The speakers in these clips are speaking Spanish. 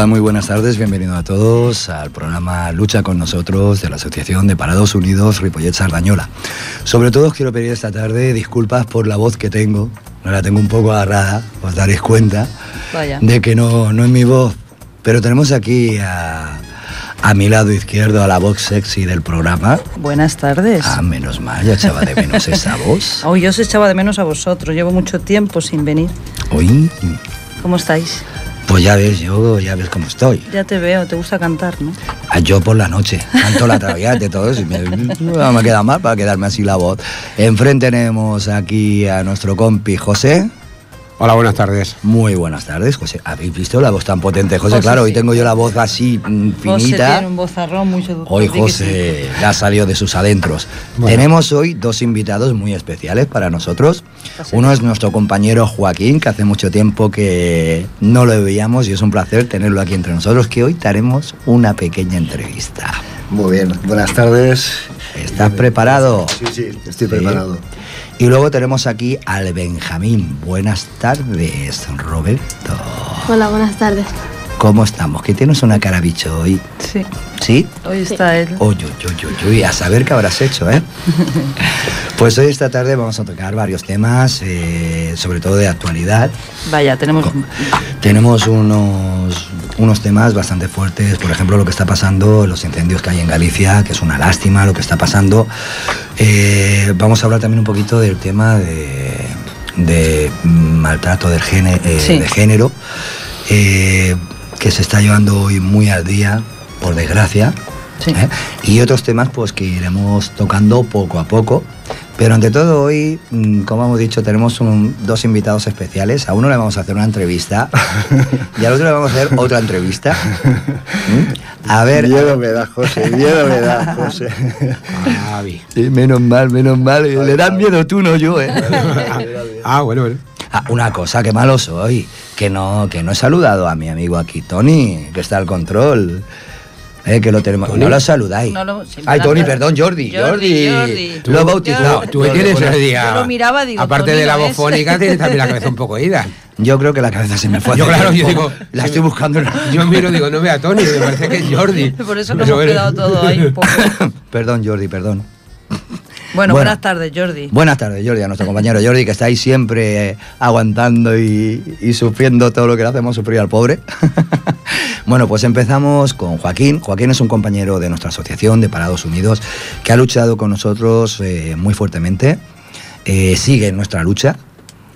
Hola, muy buenas tardes, bienvenidos a todos al programa Lucha con nosotros de la Asociación de Parados Unidos Ripollet Sardañola. Sobre todo os quiero pedir esta tarde disculpas por la voz que tengo, no la tengo un poco agarrada, os daréis cuenta Vaya. de que no, no es mi voz, pero tenemos aquí a, a mi lado izquierdo a la voz sexy del programa. Buenas tardes. Ah, menos mal, ya echaba de menos esa voz. Hoy yo os echaba de menos a vosotros. Llevo mucho tiempo sin venir. Hoy, ¿Cómo estáis? Pues ya ves, yo ya ves cómo estoy. Ya te veo, te gusta cantar, ¿no? Ah, Yo por la noche, canto la traviata y todo eso, y me, no me queda mal para quedarme así la voz. Enfrente tenemos aquí a nuestro compi José. Hola, buenas tardes. Muy buenas tardes, José. ¿Habéis visto la voz tan potente, José? José, claro, hoy sí. tengo yo la voz así mm, José finita. tiene un vozarrón muy seductor. Hoy José ya salió de sus adentros. Bueno. Tenemos hoy dos invitados muy especiales para nosotros. Uno es. es nuestro compañero Joaquín, que hace mucho tiempo que no lo veíamos y es un placer tenerlo aquí entre nosotros, que hoy te haremos una pequeña entrevista. Muy bien, buenas tardes. ¿Estás preparado? Sí, sí, estoy Sí. preparado. Y luego tenemos aquí al Benjamín. Buenas tardes, Roberto. Hola, buenas tardes. ¿Cómo estamos? Que tienes una cara bicho hoy. Sí, ¿Sí? hoy está él. Uy, uy, uy, uy, a saber qué habrás hecho, ¿eh? Pues hoy esta tarde vamos a tocar varios temas, eh, sobre todo de actualidad. Vaya, tenemos... Tenemos unos, unos temas bastante fuertes, por ejemplo, lo que está pasando, los incendios que hay en Galicia, que es una lástima lo que está pasando. Eh, vamos a hablar también un poquito del tema de, de maltrato del eh, Sí. de género, eh, que se está llevando hoy muy al día, por desgracia. Sí. Y otros temas pues que iremos tocando poco a poco. Pero ante todo hoy, mm, como hemos dicho, tenemos un- dos invitados especiales. A uno le vamos a hacer una entrevista y al otro le vamos a hacer otra entrevista. ¿Mm? A ver, Miedo me da, José, miedo me da, José. Javi. Sí, menos mal, menos mal. Le das miedo tú, no yo, ¿eh? Ah, bueno, bueno. Ah, una cosa, que malo soy, que no, que no he saludado a mi amigo aquí, Tony, que está al control. Eh, que lo tenemos. ¿Tony? No lo saludáis. No lo- sí, Ay, Tony, la- perdón, Jordi. Jordi, Jordi. Jordi. Lo he bautizado. Tú Lo tienes reconozco. día. Yo lo miraba, digo, Aparte de la no voz es. fónica, tienes también la cabeza un poco ida. Yo creo que la cabeza se me fue. Yo, claro, yo digo- La estoy buscando. Yo miro, digo, no vea a Tony, me parece que es Jordi. Por eso nos hemos quedado todo ahí un poco. perdón, Jordi, perdón. Bueno, Bueno. buenas tardes, Jordi. Buenas tardes, Jordi, a nuestro compañero Jordi, que está ahí siempre eh, aguantando y, y sufriendo todo lo que le hacemos sufrir al pobre. bueno, pues empezamos con Joaquín. Joaquín es un compañero de nuestra asociación de Parados Unidos que ha luchado con nosotros eh, muy fuertemente. Eh, sigue en nuestra lucha.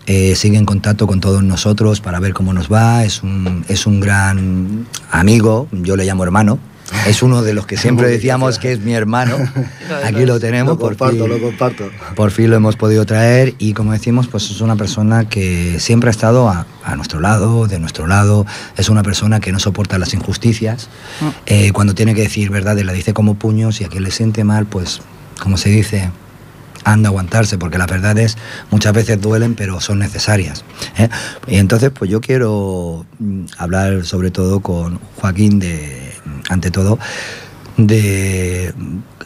eh, sigue en contacto con todos nosotros para ver cómo nos va. Es un, es un gran amigo, yo le llamo hermano. Es uno de los que siempre decíamos que es mi hermano. Aquí lo tenemos. Lo por comparto, fin. lo comparto. Por fin lo hemos podido traer y como decimos, pues es una persona que siempre ha estado a, a nuestro lado, de nuestro lado. Es una persona que no soporta las injusticias. Mm. Eh, cuando tiene que decir verdad, la dice como puños y a quien le siente mal, pues, como se dice, anda a aguantarse, porque las verdades muchas veces duelen, pero son necesarias. ¿eh? Y entonces, pues yo quiero mm, hablar sobre todo con Joaquín de, ante todo, de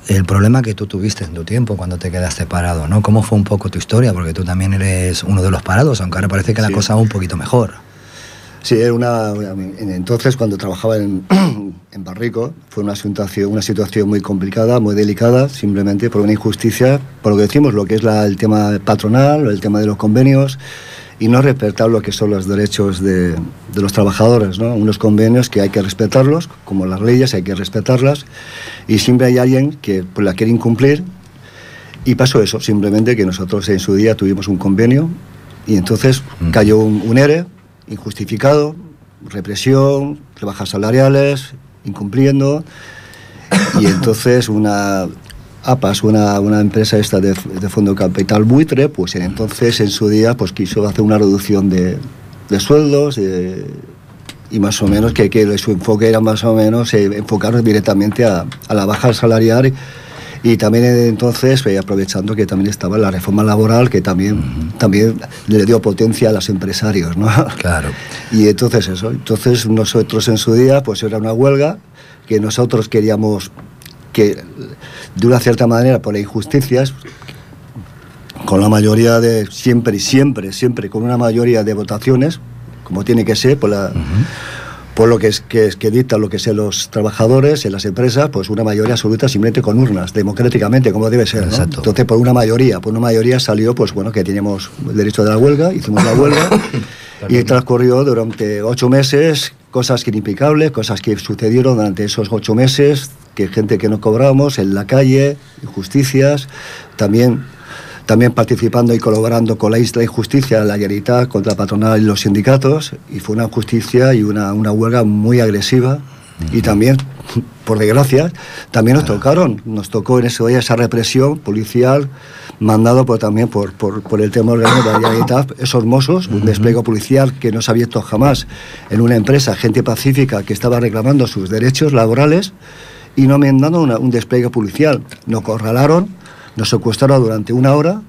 el problema que tú tuviste en tu tiempo cuando te quedaste parado, ¿no? ¿Cómo fue un poco tu historia? Porque tú también eres uno de los parados, aunque ahora parece que la Sí. cosa va un poquito mejor. Sí, era una, en- entonces cuando trabajaba en, en Barrico fue una situación, una situación muy complicada, muy delicada, simplemente por una injusticia, por lo que decimos, lo que es la- el tema patronal, el tema de los convenios y no respetar lo que son los derechos de, de los trabajadores, ¿no? Unos convenios que hay que respetarlos, como las leyes hay que respetarlas y siempre hay alguien que pues, la quiere incumplir y pasó eso, simplemente que nosotros en su día tuvimos un convenio y entonces Mm. cayó un, un ERE injustificado, represión, rebajas salariales, incumpliendo. Y entonces una APAS, una, una empresa esta de, de fondo capital buitre, pues en- entonces en su día pues quiso hacer una reducción de, de sueldos de- y más o menos que, que su enfoque era más o menos eh, enfocar directamente a, a la baja salarial y también eh, entonces eh, aprovechando que también estaba la reforma laboral que también, también le dio potencia a los empresarios, ¿no? Claro. Y entonces eso, entonces nosotros en su día pues era una huelga que nosotros queríamos que de una cierta manera por injusticias con la mayoría de siempre y siempre siempre con una mayoría de votaciones como tiene que ser por la por lo que es que, es, que dicta lo que sean los trabajadores en las empresas, pues una mayoría absoluta simplemente con urnas, democráticamente, como debe ser. ¿no? Exacto. Entonces, por una mayoría, por una mayoría salió, pues bueno, que teníamos el derecho de la huelga, hicimos la huelga y transcurrió durante ocho meses cosas inexplicables, cosas que sucedieron durante esos ocho meses, que gente que no cobrábamos en la calle, injusticias, también también participando y colaborando con la isla Injusticia, la Generalitat, contra la patronal y los sindicatos, y fue una justicia y una, una huelga muy agresiva. Y también, por desgracia, también nos tocaron, nos tocó en ese día esa represión policial, mandado por, también por, por, por el tema orgánico de la Generalitat, esos mozos, un despliegue policial que no se había visto jamás en una empresa, gente pacífica que estaba reclamando sus derechos laborales, y no me han dado una- un despliegue policial. Nos corralaron, nos secuestraron durante una hora,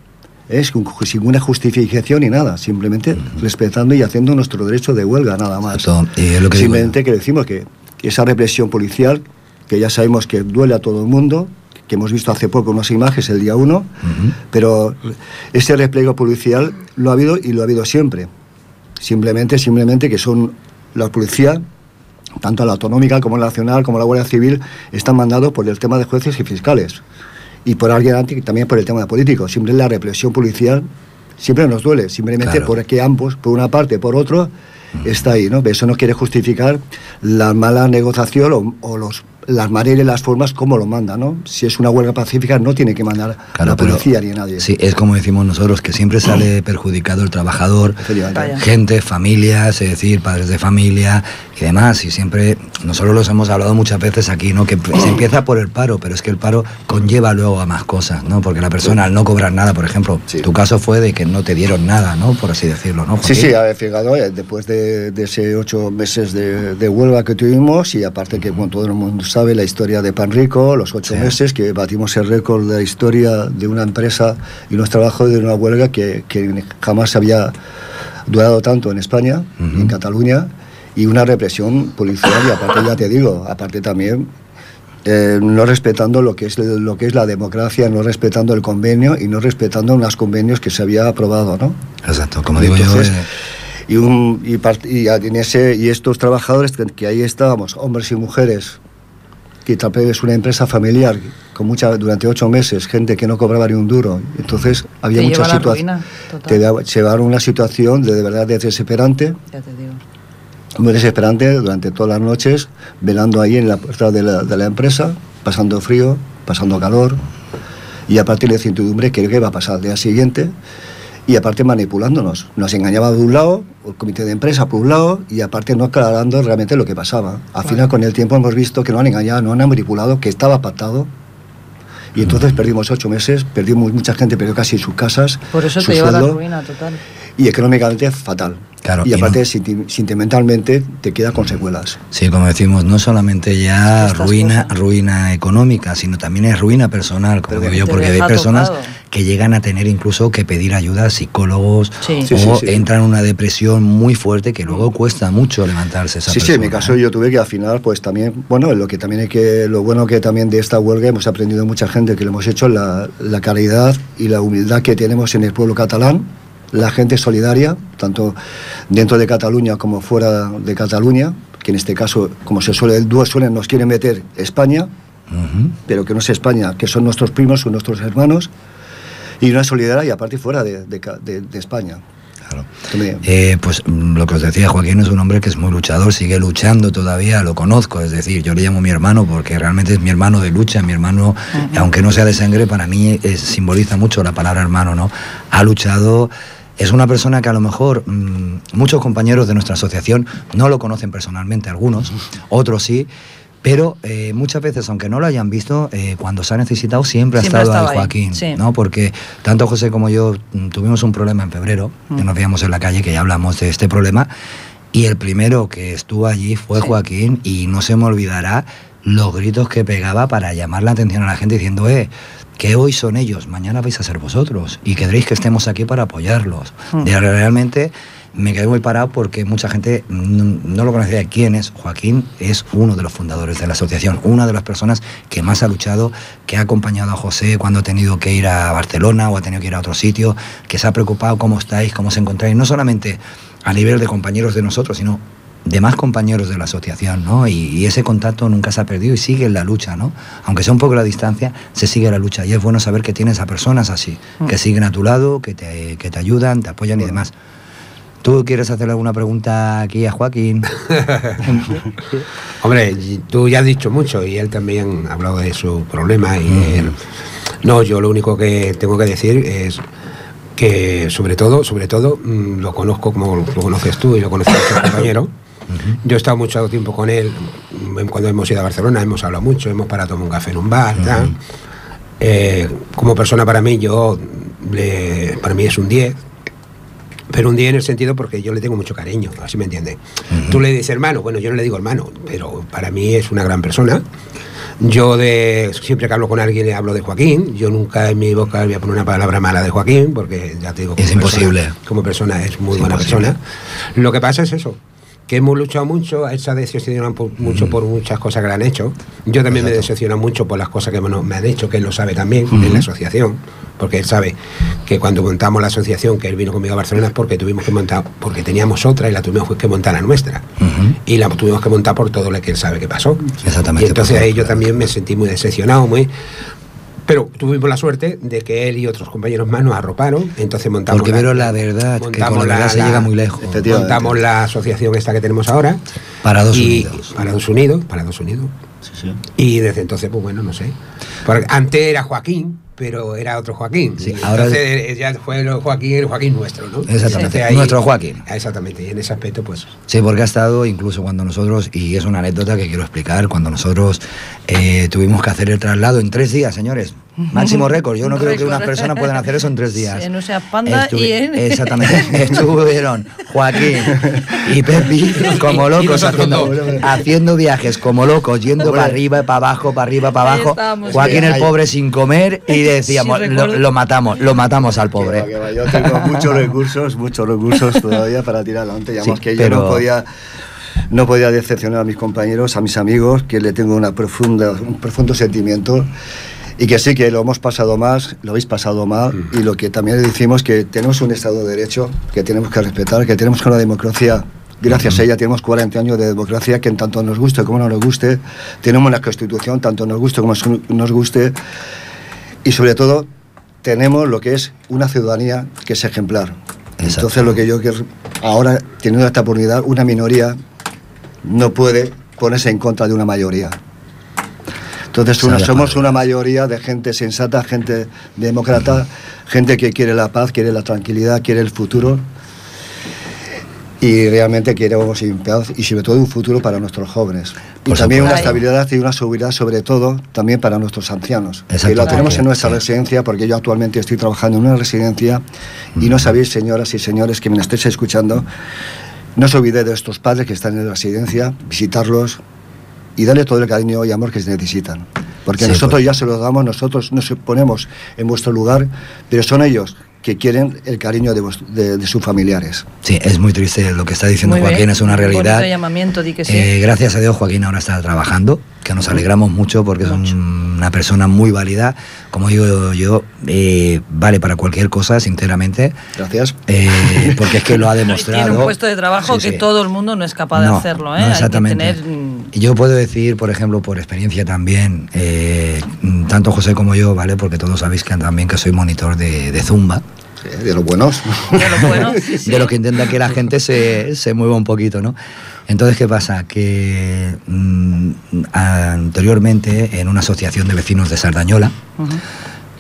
es sin ninguna justificación ni nada, simplemente respetando y haciendo nuestro derecho de huelga, nada más. Lo que digo simplemente que decimos que esa represión policial, que ya sabemos que duele a todo el mundo, que hemos visto hace poco unas imágenes el día 1, Ujú. pero ese repliegue policial lo ha habido y lo ha habido siempre. Simplemente, simplemente que son la policía, tanto la autonómica como la nacional, como la Guardia Civil, están mandados por el tema de jueces y fiscales. Y por alguien antes también por el tema de políticos. Siempre la represión policial siempre nos duele, simplemente Claro. porque ambos, por una parte, por otro, está ahí, ¿no? Eso no quiere justificar la mala negociación o, o los, las maneras y las formas como lo manda, ¿no? Si es una huelga pacífica no tiene que mandar Claro, la pero policía ni a nadie. Sí, es como decimos nosotros, que siempre sale perjudicado el trabajador, gente, familias, es decir, padres de familia y demás. Y siempre, nosotros los hemos hablado muchas veces aquí, ¿no? Que se empieza por el paro, pero es que el paro conlleva luego a más cosas, ¿no? Porque la persona al no cobrar nada, por ejemplo, Sí. tu caso fue de que no te dieron nada, ¿no? Por así decirlo, ¿no? Sí, Joaquín? sí, a ver, fíjate, después de, de ese ocho meses de, de huelga que tuvimos, y aparte que bueno, todo el mundo sabe la historia de Panrico, los ocho Sí. meses que batimos el récord de la historia de una empresa y unos trabajos de una huelga que, que jamás había durado tanto en España, en Cataluña, y una represión policial, y aparte ya te digo, aparte también eh, no respetando lo que es lo que es la democracia, no respetando el convenio y no respetando unos convenios que se había aprobado, ¿no? Exacto, como digo yo, Entonces, eh, y, un, y, part- y en ese, y estos trabajadores que, que ahí estábamos, hombres y mujeres, que también es una empresa familiar con mucha durante ocho meses, gente que no cobraba ni un duro. Entonces había Te muchas situaciones. daba- llevaron una situación de, de verdad desesperante, Ya te digo. Muy desesperante durante todas las noches, velando ahí en la puerta de la, de la empresa, pasando frío, pasando calor, y aparte la incertidumbre que qué va a pasar al día siguiente, y aparte manipulándonos. Nos engañaba de un lado, el comité de empresa por un lado, y aparte no aclarando realmente lo que pasaba. Al final, con el tiempo hemos visto que no han engañado, no han manipulado, que estaba pactado. Y entonces perdimos ocho meses, perdimos mucha gente, perdió casi sus casas, Por eso su te lleva a la ruina total. Y económicamente fatal. Claro, y y aparte, no- senti- sentimentalmente, te queda con secuelas. Sí, como decimos, no solamente ya Estas ruina, cosas. ruina económica, sino también es ruina personal, como digo yo, porque hay personas tocado. que llegan a tener incluso que pedir ayuda a psicólogos Sí. O sí, sí. entran en una depresión muy fuerte que luego cuesta mucho levantarse esa Sí, sí, en mi persona, caso ¿eh? yo tuve que al final, pues también, bueno, lo que también hay que, lo bueno que también de esta huelga hemos aprendido mucha gente que lo hemos hecho, la, la caridad y la humildad que tenemos en el pueblo catalán, la gente solidaria, tanto dentro de Cataluña como fuera de Cataluña, que en este caso, como se suele, el dúo suelen, nos quieren meter España, Ujú. pero que no es España, que son nuestros primos, son nuestros hermanos, y una solidaridad y aparte fuera de, de de- de España. Claro. Eh, pues mm, lo que os decía, Joaquín es un hombre que es muy luchador, sigue luchando todavía, lo conozco, es decir, yo le llamo mi hermano porque realmente es mi hermano de lucha, mi hermano, aunque no sea de sangre, para mí es- simboliza mucho la palabra hermano, ¿no? Ha luchado, es una persona que a lo mejor mm, muchos compañeros de nuestra asociación no lo conocen personalmente, algunos, otros sí. Pero eh, muchas veces, aunque no lo hayan visto, eh, cuando se ha necesitado siempre ha Siempre ha estado ahí Joaquín, sí. ¿no? Porque tanto José como yo mm, tuvimos un problema en febrero, que nos veíamos en la calle, que ya hablamos de este problema, y el primero que estuvo allí fue Sí. Joaquín, y no se me olvidará los gritos que pegaba para llamar la atención a la gente diciendo, eh, que hoy son ellos, mañana vais a ser vosotros, y queréis que estemos aquí para apoyarlos. Mm. Realmente me quedé muy parado porque mucha gente no, no lo conocía quién es. Joaquín es uno de los fundadores de la asociación, una de las personas que más ha luchado, que ha acompañado a José cuando ha tenido que ir a Barcelona o ha tenido que ir a otro sitio, que se ha preocupado cómo estáis, cómo os encontráis, no solamente a nivel de compañeros de nosotros, sino de más compañeros de la asociación, ¿no? Y, y ese contacto nunca se ha perdido y sigue en la lucha, ¿no? Aunque sea un poco la distancia, se sigue la lucha. Y es bueno saber que tienes a personas así, que siguen a tu lado, que te, que te ayudan, te apoyan y demás. ¿Tú quieres hacerle alguna pregunta aquí a Joaquín? Hombre, tú ya has dicho mucho y él también ha hablado de su problema y él- no, yo lo único que tengo que decir es que sobre todo, sobre todo, mm, lo conozco como lo conoces tú y lo conoces Yo he estado mucho tiempo con él cuando hemos ido a Barcelona, hemos hablado mucho, hemos parado a tomar un café en un bar, tal. Eh, como persona para mí, yo le- para mí es un 10, pero un 10 en el sentido porque yo le tengo mucho cariño, así me entiende. Tú le dices hermano, bueno, yo no le digo hermano, pero para mí es una gran persona. Yo de siempre que hablo con alguien le hablo de Joaquín, yo nunca en mi boca voy a poner una palabra mala de Joaquín, porque ya te digo, Es como imposible. persona- como persona es muy Es buena imposible. persona. Lo que pasa es eso, que hemos luchado mucho, él se ha decepcionado por- mucho por muchas cosas que le han hecho. Yo también me decepciono mucho por las cosas que me, me han hecho, que él lo sabe también en la asociación, porque él sabe que cuando montamos la asociación, que él vino conmigo a Barcelona, es porque tuvimos que montar, porque teníamos otra y la tuvimos que montar a nuestra. Y la tuvimos que montar por todo lo que él sabe que pasó. Exactamente, Y entonces por ahí yo también me sentí muy decepcionado, muy... Pero tuvimos la suerte de que él y otros compañeros más nos arroparon, entonces montamos... Porque vieron la verdad, que con la verdad se llega muy lejos. Montamos la asociación esta que tenemos ahora. Para dos y- unidos. Para dos unidos, para dos unidos. Sí, sí. Y desde entonces, pues bueno, no sé. Porque antes era Joaquín, pero era otro Joaquín. Sí, ahora- entonces ya fue el Joaquín, el Joaquín nuestro, ¿no? Exactamente, nuestro Joaquín. Exactamente, y en ese aspecto, pues. Sí, porque ha estado incluso cuando nosotros, y es una anécdota que quiero explicar, cuando nosotros eh, tuvimos que hacer el traslado en tres días, señores. Máximo récord. Yo no creo que unas personas puedan hacer eso en tres días. En Usea Panda y en- Exactamente. Estuvieron Joaquín y Pepi como locos haciendo, haciendo viajes como locos, yendo para arriba, para abajo, para arriba, para abajo. Joaquín sí. el pobre sin comer y decíamos, Sí, lo, lo matamos, lo matamos al Que va, pobre. que va. Yo tengo muchos recursos, muchos recursos todavía para tirar adelante. Ya Sí, más que pero- yo no podía, no podía decepcionar a mis compañeros, a mis amigos, que le tengo una profunda, un profundo sentimiento. Y que sí, que lo hemos pasado más, lo habéis pasado mal, y lo que también decimos que tenemos un Estado de Derecho que tenemos que respetar, que tenemos una democracia, gracias a ella tenemos 40 años de democracia, que en tanto nos guste como no nos guste, tenemos una constitución, tanto nos guste como nos guste, y sobre todo tenemos lo que es una ciudadanía que es ejemplar. Exacto. Entonces lo que yo quiero, ahora teniendo esta oportunidad, una minoría no puede ponerse en contra de una mayoría. Entonces una- somos una mayoría de gente sensata, gente demócrata, gente que quiere la paz, quiere la tranquilidad, quiere el futuro y realmente queremos un paz y sobre todo un futuro para nuestros jóvenes. Y también una estabilidad y una seguridad sobre todo también para nuestros ancianos. Que lo tenemos en nuestra Sí. residencia porque yo actualmente estoy trabajando en una residencia y no sabéis, señoras y señores que me estéis escuchando, no os olvidéis de estos padres que están en la residencia, visitarlos y darle todo el cariño y amor que se necesitan. Porque Sí, nosotros pues. ya se los damos, nosotros nos ponemos en vuestro lugar, pero son ellos que quieren el cariño de, vos- de- de sus familiares. Sí, es muy triste lo que está diciendo Muy bien. Joaquín, es una realidad. llamamiento, di que sí. Eh, gracias a Dios Joaquín ahora está trabajando, que nos alegramos mucho porque es Mucho. un- una persona muy válida, como digo yo, eh, vale para cualquier cosa, sinceramente, Gracias. eh, porque es que lo ha demostrado. Tiene un puesto de trabajo Sí, que sí. todo el mundo no es capaz de No, hacerlo, no, ¿eh? Hay que exactamente. tener, mm, Yo puedo decir, por ejemplo, por experiencia también, eh, tanto José como yo, ¿vale? Porque todos sabéis que también que soy monitor de, de Zumba, Eh, De los buenos. de lo bueno. sí, sí. de lo que intenta que la gente se, se mueva un poquito, ¿no? Entonces, ¿qué pasa? Que mm, anteriormente, en una asociación de vecinos de Sardañola,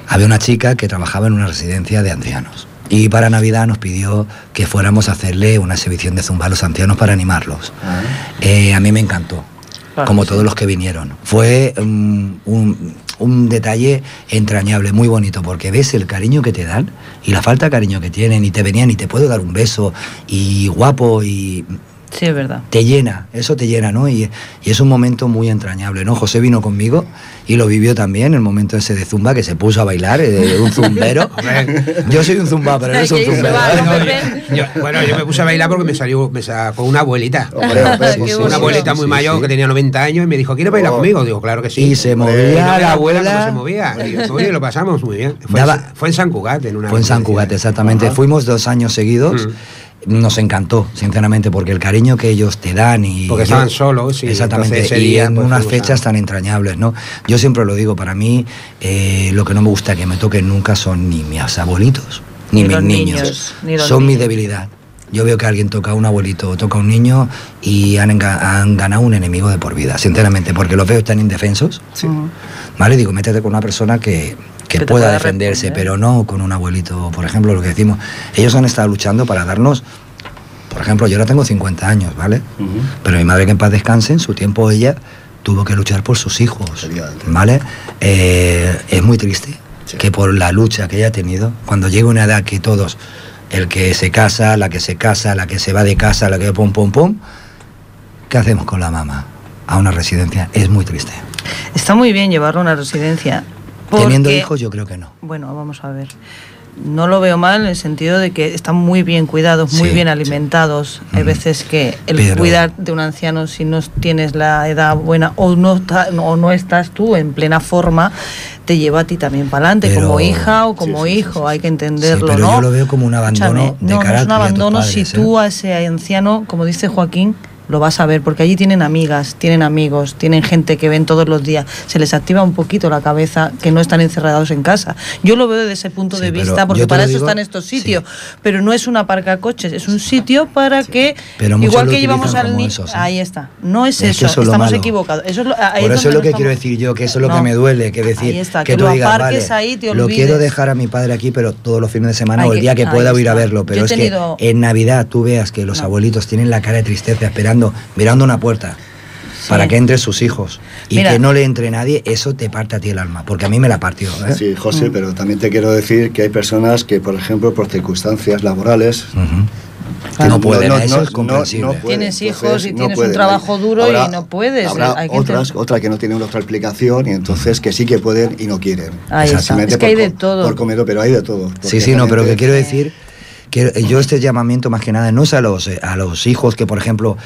había una chica que trabajaba en una residencia de ancianos. Y para Navidad nos pidió que fuéramos a hacerle una exhibición de zumba a los ancianos para animarlos. Ah. Eh, a mí me encantó, Claro como todos los que vinieron. Fue mm, un, un detalle entrañable, muy bonito, porque ves el cariño que te dan y la falta de cariño que tienen y te venían y te puedo dar un beso y guapo y Sí, es verdad. te llena, eso te llena, ¿no? Y, y es un momento muy entrañable, ¿no? José vino conmigo y lo vivió también, el momento ese de zumba, que se puso a bailar, eh, un zumbero. Yo soy un zumba, pero es un zumbero. va, ¿eh? ¿no? No, yo- yo- bueno, yo me puse a bailar porque me salió, me sacó una abuelita. Hombre, hombre, Qué pues sí. Una abuelita muy sí, mayor sí. que tenía 90 años y me dijo, ¿quieres bailar Oh. conmigo? Digo, claro que sí. Y se movía Y no la la abuela cómo abuela. se movía. Y yo, oye, lo pasamos muy bien. Fue, Daba- en, fue en San Cugat, en una Fue en San. Cugat, exactamente. Ajá. Fuimos dos años seguidos. Mm. Nos encantó, sinceramente, porque el cariño que ellos te dan y... Porque yo- estaban solos, y Exactamente, y día, en pues, unas fechas tan entrañables, ¿no? Yo siempre lo digo, para mí eh, lo que no me gusta que me toquen nunca son ni mis abuelitos, ni, Ni mis los niños. niños, ni los son mi debilidad. Yo veo que alguien toca a un abuelito o toca a un niño y han, han ganado un enemigo de por vida, sinceramente, porque los veo tan indefensos. Ujú. ¿Vale? Digo, métete con una persona que, que pueda pueda defenderse, responder. pero no con un abuelito, por ejemplo, lo que decimos. Ellos han estado luchando para darnos, por ejemplo, yo ahora tengo 50 años, ¿vale? Pero mi madre que en paz descanse, en su tiempo ella tuvo que luchar por sus hijos. ¿vale? Eh, es muy triste Sí. que por la lucha que ella ha tenido, cuando llega una edad que todos, el que se casa, la que se casa, la que se va de casa, la que pum, pum, pum, ¿qué hacemos con la mamá? A una residencia, es muy triste. Está muy bien llevarlo a una residencia. Teniendo hijos yo creo que no. Bueno, vamos a ver. No lo veo mal en el sentido de que están muy bien cuidados, muy Sí, bien sí. alimentados. Hay veces que el Pero- cuidar de un anciano si no tienes la edad buena o no, está- o no estás tú en plena forma, te lleva a ti también para adelante, Pero- como hija o como Sí, sí, sí, hijo, sí. hay que entenderlo, pero ¿no? yo lo veo como un abandono de no, no es un abandono padres, si ¿eh? tú a ese anciano, como dice Joaquín, lo vas a ver, porque allí tienen amigas, tienen amigos, tienen gente que ven todos los días, se les activa un poquito la cabeza que no están encerrados en casa. Yo lo veo desde ese punto Sí, de vista, porque para eso digo, están estos sí. sitios, pero no es una parca coches, es un sitio para que, Pero igual que llevamos al niño, ahí está, no es, Es que eso, eso es lo estamos malo. equivocados. Eso es lo, Por es eso es lo que quiero decir yo, que eso es lo No. que me duele, que decir Ahí está, que, que tú lo digas, vale, ahí, te lo quiero dejar a mi padre aquí, pero todos los fines de semana Hay o el que- día que ahí pueda ir a verlo, pero es que en Navidad tú veas que los abuelitos tienen la cara de tristeza esperando, mirando una puerta para que entren sus hijos y Mira. que no le entre nadie, eso te parte a ti el alma, porque a mí me la partió. ¿eh? Sí, José, Mm. pero también te quiero decir que hay personas que, por ejemplo, por circunstancias laborales, Ujú. Claro. No pueden, eso es comprensible. pueden. Tienes hijos Entonces, y no tienes un trabajo duro y no puedes, Habrá hay que otras, entender. otras que no tienen otra explicación y entonces que sí que pueden y no quieren. Ahí está. Es que hay por de todo. Por comer, pero hay de todo. Sí, sí, no, pero que quiero decir que yo este llamamiento más que nada no es a los, eh, a los hijos que, por ejemplo,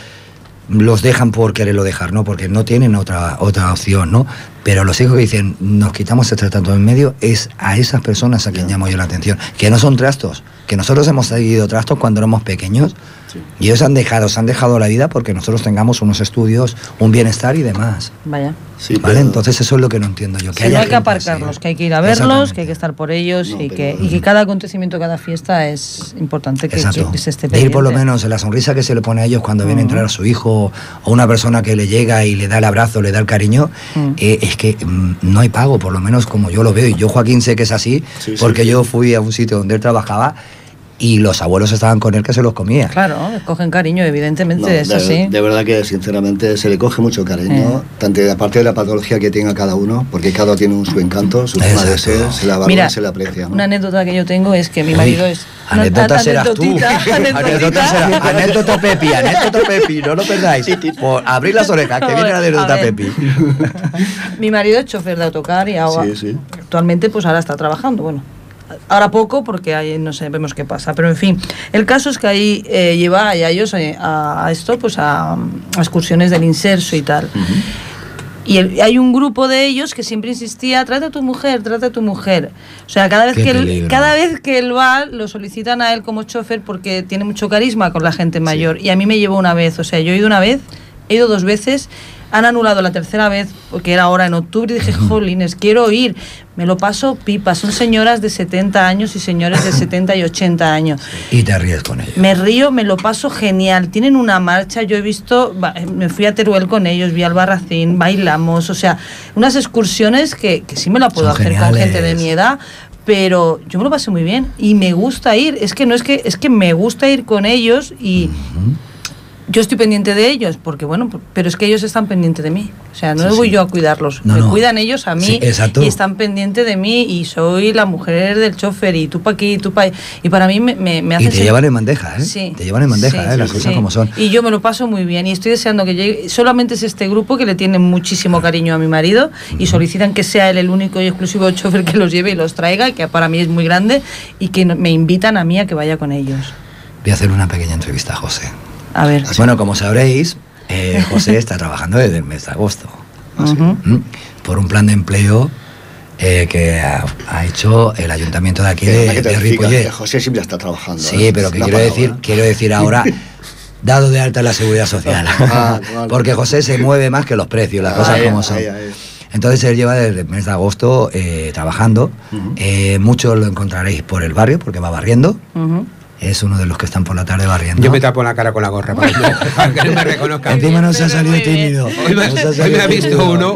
los dejan por quererlo dejar, ¿no? Porque no tienen otra, otra opción, ¿no? Pero los hijos que dicen, nos quitamos este tanto en medio, es a esas personas a quien llamo yo la atención. Que no son trastos, que nosotros hemos seguido trastos cuando éramos pequeños Sí. y ellos han dejado, se han dejado la vida porque nosotros tengamos unos estudios, un bienestar y demás. Vaya. Sí, ¿Vale? pero- Entonces eso es lo que no entiendo yo. Que Sí, haya no hay que aparcarlos, así. que hay que ir a verlos, que hay que estar por ellos No, y, pero- que, y que cada acontecimiento, cada fiesta es importante que, Exacto. que se esté de ir por lo pendiente. menos la sonrisa que se le pone a ellos cuando viene a entrar a su hijo o una persona que le llega y le da el abrazo, le da el cariño, Mm. eh, es que mm, no hay pago, por lo menos como yo lo veo. Y yo, Joaquín, sé que es así, Sí, sí, porque sí. yo fui a un sitio donde él trabajaba y los abuelos estaban con él que se los comía. Claro, cogen cariño, evidentemente, No, es de, así. de verdad que sinceramente se le coge mucho cariño, Eh. tanto aparte de la patología que tenga cada uno, porque cada uno tiene un, su encanto, su forma de ser, se la valora, Mira, se la aprecia. ¿no? una anécdota que yo tengo es que mi marido es... Anécdota an- serás tú. Anécdota será- Anécdota Pepi, anécdota Pepi, no lo perdáis. Por abrir las orejas, que viene la anécdota. Pepi. Mi marido es chofer de autocar y ahora, Sí, sí. actualmente pues ahora está trabajando, bueno. Ahora poco porque ahí no sé, vemos qué pasa, pero en fin, el caso es que ahí eh, lleva a ellos eh, a, a esto, pues a, a excursiones del inserso y tal. Y el- hay un grupo de ellos que siempre insistía, trata a tu mujer, trata a tu mujer. O sea, cada vez, Qué que él, cada vez que él va, lo solicitan a él como chofer porque tiene mucho carisma con la gente mayor. Y a mí me llevó una vez, o sea, yo he ido una vez, he ido dos veces, han anulado la tercera vez, porque era ahora en octubre, y dije, jolines, quiero ir. Me lo paso pipa, son señoras de 70 años y señores de 70 y 80 años. Y te ríes con ellos. Me río, me lo paso genial. Tienen una marcha, yo he visto, va, me fui a Teruel con ellos, vi al Barracín, bailamos, o sea, unas excursiones que, que sí me la puedo Son hacer con gente de mi edad, pero yo me lo pasé muy bien y me gusta ir. Es que no es que, es que me gusta ir con ellos y. yo estoy pendiente de ellos, porque bueno, pero es que ellos están pendientes de mí. O sea, no Sí, voy sí. yo a cuidarlos, No, me no. cuidan ellos a mí Sí, y están pendientes de mí y soy la mujer del chofer y tú para aquí, tú para Y para mí me, me, me hace Y te llevan en bandeja, ¿eh? Sí. Te llevan en bandeja, ¿eh? Las cosas como son. Y yo me lo paso muy bien y estoy deseando que llegue. Solamente es este grupo que le tiene muchísimo cariño a mi marido y solicitan que sea él el único y exclusivo chofer que los lleve y los traiga, que para mí es muy grande, y que me invitan a mí a que vaya con ellos. Voy a hacer una pequeña entrevista a José. A ver. Bueno, como sabréis, eh, José está trabajando desde el mes de agosto. Por un plan de empleo eh, que ha, ha hecho el ayuntamiento de aquí de, de Ripollet. José siempre está trabajando. Sí, ¿eh? pero que quiero palabra. decir, quiero decir ahora, dado de alta en la seguridad social. Ah, vale. Porque José se mueve más que los precios, las cosas Ahí, como son. ahí, ahí. Entonces él lleva desde el mes de agosto eh, trabajando. Eh, muchos lo encontraréis por el barrio, porque va barriendo. Ujú. Es uno de los que están por la tarde barriendo. Yo me tapo la cara con la gorra para que, para que no me reconozcan. Encima no se ha salido tímido. Hoy me, ha hoy salido me ha visto tímido. uno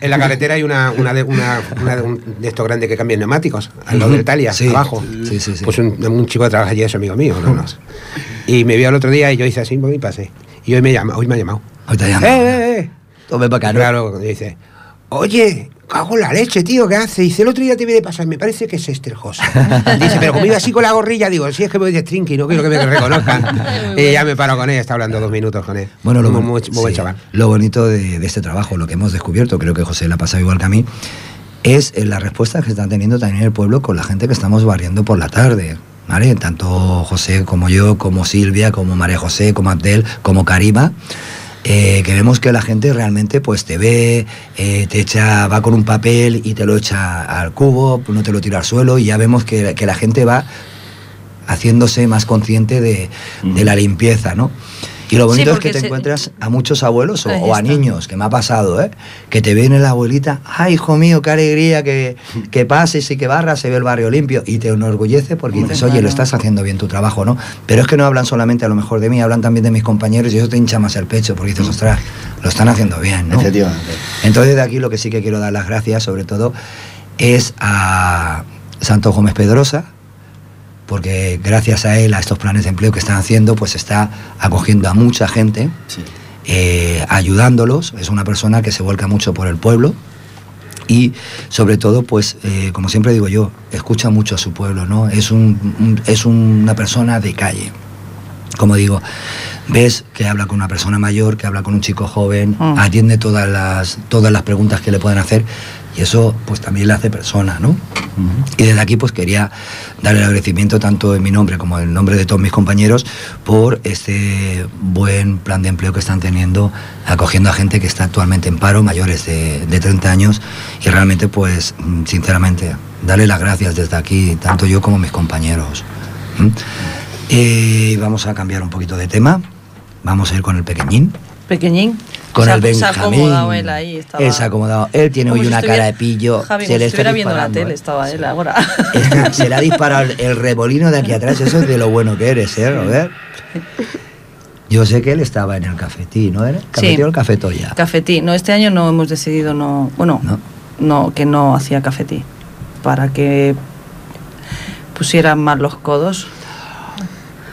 en la carretera hay una, una, de, una, una de, un- de estos grandes que cambian neumáticos, al lado de Italia, Sí. abajo. Sí, sí, sí. Pues un, un chico que trabaja allí es amigo mío, ¿no? Y me vio el otro día y yo hice así y pasé. Y hoy me, llama, hoy me ha llamado. Hoy te llamo. ¡Eh, eh, eh! Tome para acá, ¿no? Claro, dice, oye, cago en la leche, tío, ¿qué hace? Dice, el otro día te vi de pasar, me parece que es Esther José. Dice, pero como iba así con la gorrilla, digo, si es que voy de trinqui, no quiero que me reconozcan. y ya me paro con él, está hablando dos minutos con él. Bueno, lo, muy, muy, muy buen sí, chaval. lo bonito de, de este trabajo, lo que hemos descubierto, creo que José le ha pasado igual que a mí, es eh, la respuesta que está teniendo también el pueblo con la gente que estamos barriendo por la tarde. ¿Vale? Tanto José como yo, como Silvia, como María José, como Abdel, como Karima. Eh, que vemos que la gente realmente pues te ve, eh, te echa, va con un papel y te lo echa al cubo, no te lo tira al suelo y ya vemos que, que la gente va haciéndose más consciente de, de la limpieza, ¿no? Y lo Sí, bonito es que te se- encuentras a muchos abuelos o, a niños, que me ha pasado, ¿eh? Que te viene la abuelita, ay, hijo mío, qué alegría que, que pases y que barras, se ve el barrio limpio, y te enorgullece porque dices, oye, lo estás haciendo bien tu trabajo, ¿no? Pero es que no hablan solamente a lo mejor de mí, hablan también de mis compañeros y eso te hincha más el pecho porque dices, ostras, lo están haciendo bien, ¿no? Efectivamente. Entonces de aquí lo que sí que quiero dar las gracias, sobre todo, es a Santo Gómez Pedrosa, porque gracias a él, a estos planes de empleo que están haciendo, pues está acogiendo a mucha gente, Sí. eh, ayudándolos. Es una persona que se vuelca mucho por el pueblo y sobre todo, pues, eh, como siempre digo yo, escucha mucho a su pueblo, ¿no? Es, un, un- es una persona de calle. Como digo, ves que habla con una persona mayor, que habla con un chico joven, Mm. atiende todas las, todas las preguntas que le pueden hacer y eso pues también le hace persona, ¿no? Y desde aquí pues quería darle el agradecimiento tanto en mi nombre como en el nombre de todos mis compañeros por este buen plan de empleo que están teniendo, acogiendo a gente que está actualmente en paro, mayores de, de 30 años y realmente pues sinceramente darle las gracias desde aquí, tanto yo como mis compañeros. ¿Mm? Eh, vamos a cambiar un poquito de tema, vamos a ir con el pequeñín. Pequeñín. Con se el ha, se ha Benjamín. acomodado él ahí. Estaba... Él se ha acomodado. Él tiene Como hoy si una cara de pillo. Javi, se le estuviera viendo la tele, estaba él ahora. Se le ha disparado el, el remolino de aquí atrás. Eso es de lo bueno que eres, ¿eh, Robert? Yo sé que él estaba en el cafetí, ¿no era? ¿Cafetí Sí. o el cafetoya? Cafetí. No, este año no hemos decidido no. Bueno, No. no, que no hacía cafetí. Para que pusieran más los codos.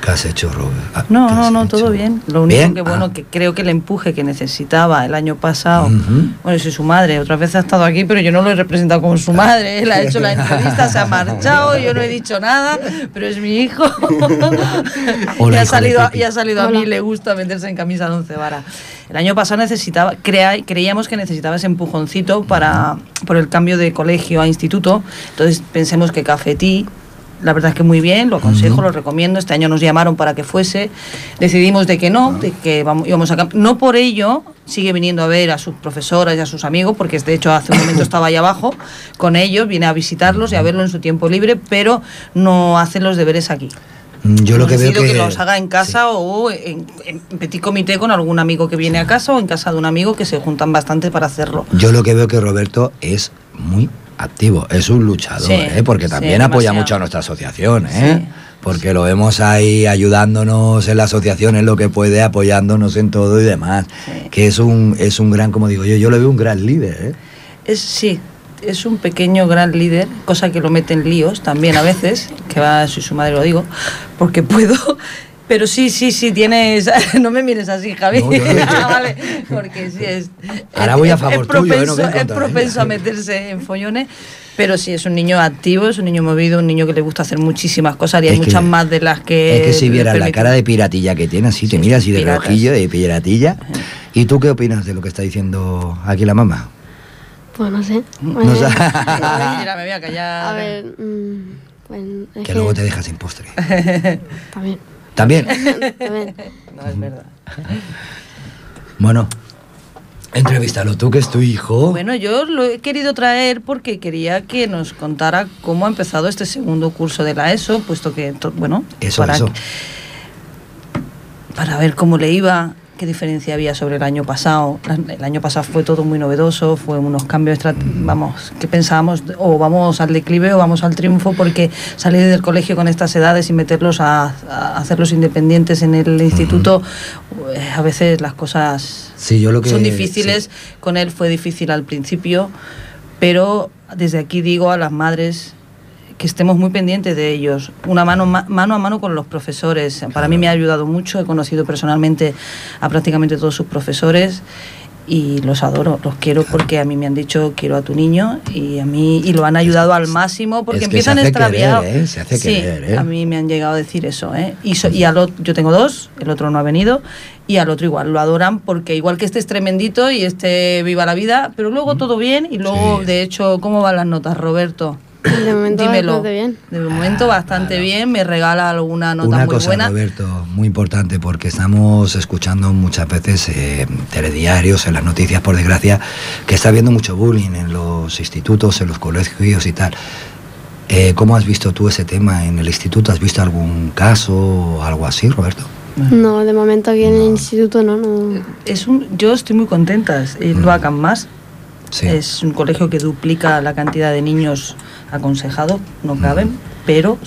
¿Qué has hecho, Robert? Ah, No, ¿qué no, no, hecho? todo bien. Lo único ¿Bien? que bueno, Ah. que creo que el empuje que necesitaba el año pasado. Ujú. Bueno, soy su madre, otra vez ha estado aquí, pero yo no lo he representado como su madre. Él ha hecho la entrevista, se ha marchado, yo no he dicho nada, pero es mi hijo. Hola, y, ha salido, y ha salido a mí, le gusta meterse en camisa de once varas. El año pasado necesitaba, crea- creíamos que necesitaba ese empujoncito para, por el cambio de colegio a instituto. Entonces pensemos que Cafetí, la verdad es que muy bien, lo aconsejo, lo recomiendo. Este año nos llamaron para que fuese. Decidimos de que no, de que vamos, íbamos a No por ello sigue viniendo a ver a sus profesoras y a sus amigos, porque de hecho hace un momento estaba ahí abajo con ellos, viene a visitarlos y a verlo en su tiempo libre, pero no hace los deberes aquí. Mm, Yo lo que veo decidido que... los haga en casa o en, en petit comité con algún amigo que viene a casa o en casa de un amigo que se juntan bastante para hacerlo. Yo lo que veo que Roberto es muy activo, es un luchador, Sí, ¿eh? porque sí, también apoya mucho a nuestra asociación, ¿eh? Sí. porque lo vemos ahí ayudándonos en la asociación en lo que puede, apoyándonos en todo y demás, que es un, es un gran, como digo yo, yo lo veo un gran líder. ¿eh? Es, sí, es un pequeño gran líder, cosa que lo mete en líos también a veces, que va, soy su madre lo digo, porque puedo. Pero sí, sí, sí, tienes. No me mires así, Javi. No, no. Ah, vale, porque sí es. Ahora voy a es- favor es tuyo, ¿eh? propenso, es propenso a meterse en follones. Pero sí, es un niño activo, es un niño movido, un niño que le gusta hacer muchísimas cosas y hay Es que- muchas más de las que. es que si vieras la cara de piratilla que tiene, así te Sí, miras así de piratas. rojillo, de piratilla. ¿Y tú qué opinas de lo que está diciendo aquí la mamá? Pues no sé. No sé. Mira, me voy a callar. a ver, mm, bueno, es que luego te dejas sin postre. También. También. también. No, es verdad. Bueno, Entrevístalo tú, que es tu hijo. Bueno, yo lo he querido traer porque quería que nos contara cómo ha empezado este segundo curso de la ESO, puesto que, bueno, Eso, para, eso. para ver cómo le iba, qué diferencia había sobre el año pasado. El año pasado fue todo muy novedoso, fue unos cambios, vamos, que pensábamos, o vamos al declive o vamos al triunfo, porque salir del colegio con estas edades y meterlos a, a hacerlos independientes en el instituto, eh, a veces las cosas Sí, yo lo que- son difíciles. Con él fue difícil al principio, pero desde aquí digo a las madres que estemos muy pendientes de ellos, una mano ma- mano a mano con los profesores. Para mí me ha ayudado mucho, he conocido personalmente a prácticamente todos sus profesores y los adoro, los quiero porque a mí me han dicho quiero a tu niño y a mí y lo han ayudado al máximo porque es que se empiezan hace extraviados. ¿eh? Se hace sí, querer, ¿eh? a mí me han llegado a decir eso, ¿eh? Y, so- y al ot- yo tengo dos, el otro no ha venido y al otro igual lo adoran porque igual que este es tremendito y este viva la vida, pero luego todo bien y luego Sí. de hecho cómo van las notas, Roberto. De momento Dímelo. bastante bien. De momento bastante bien, me regala alguna nota Una muy cosa, buena. Roberto, muy importante, porque estamos escuchando muchas veces eh, telediarios, en las noticias, por desgracia, que está habiendo mucho bullying en los institutos, en los colegios y tal. Eh, ¿Cómo has visto tú ese tema en el instituto? ¿Has visto algún caso o algo así, Roberto? No, de momento aquí en el instituto no, no. Es un, yo estoy muy contenta, y lo hagan más. Sí. Es un colegio que duplica la cantidad de niños aconsejados, no caben, pero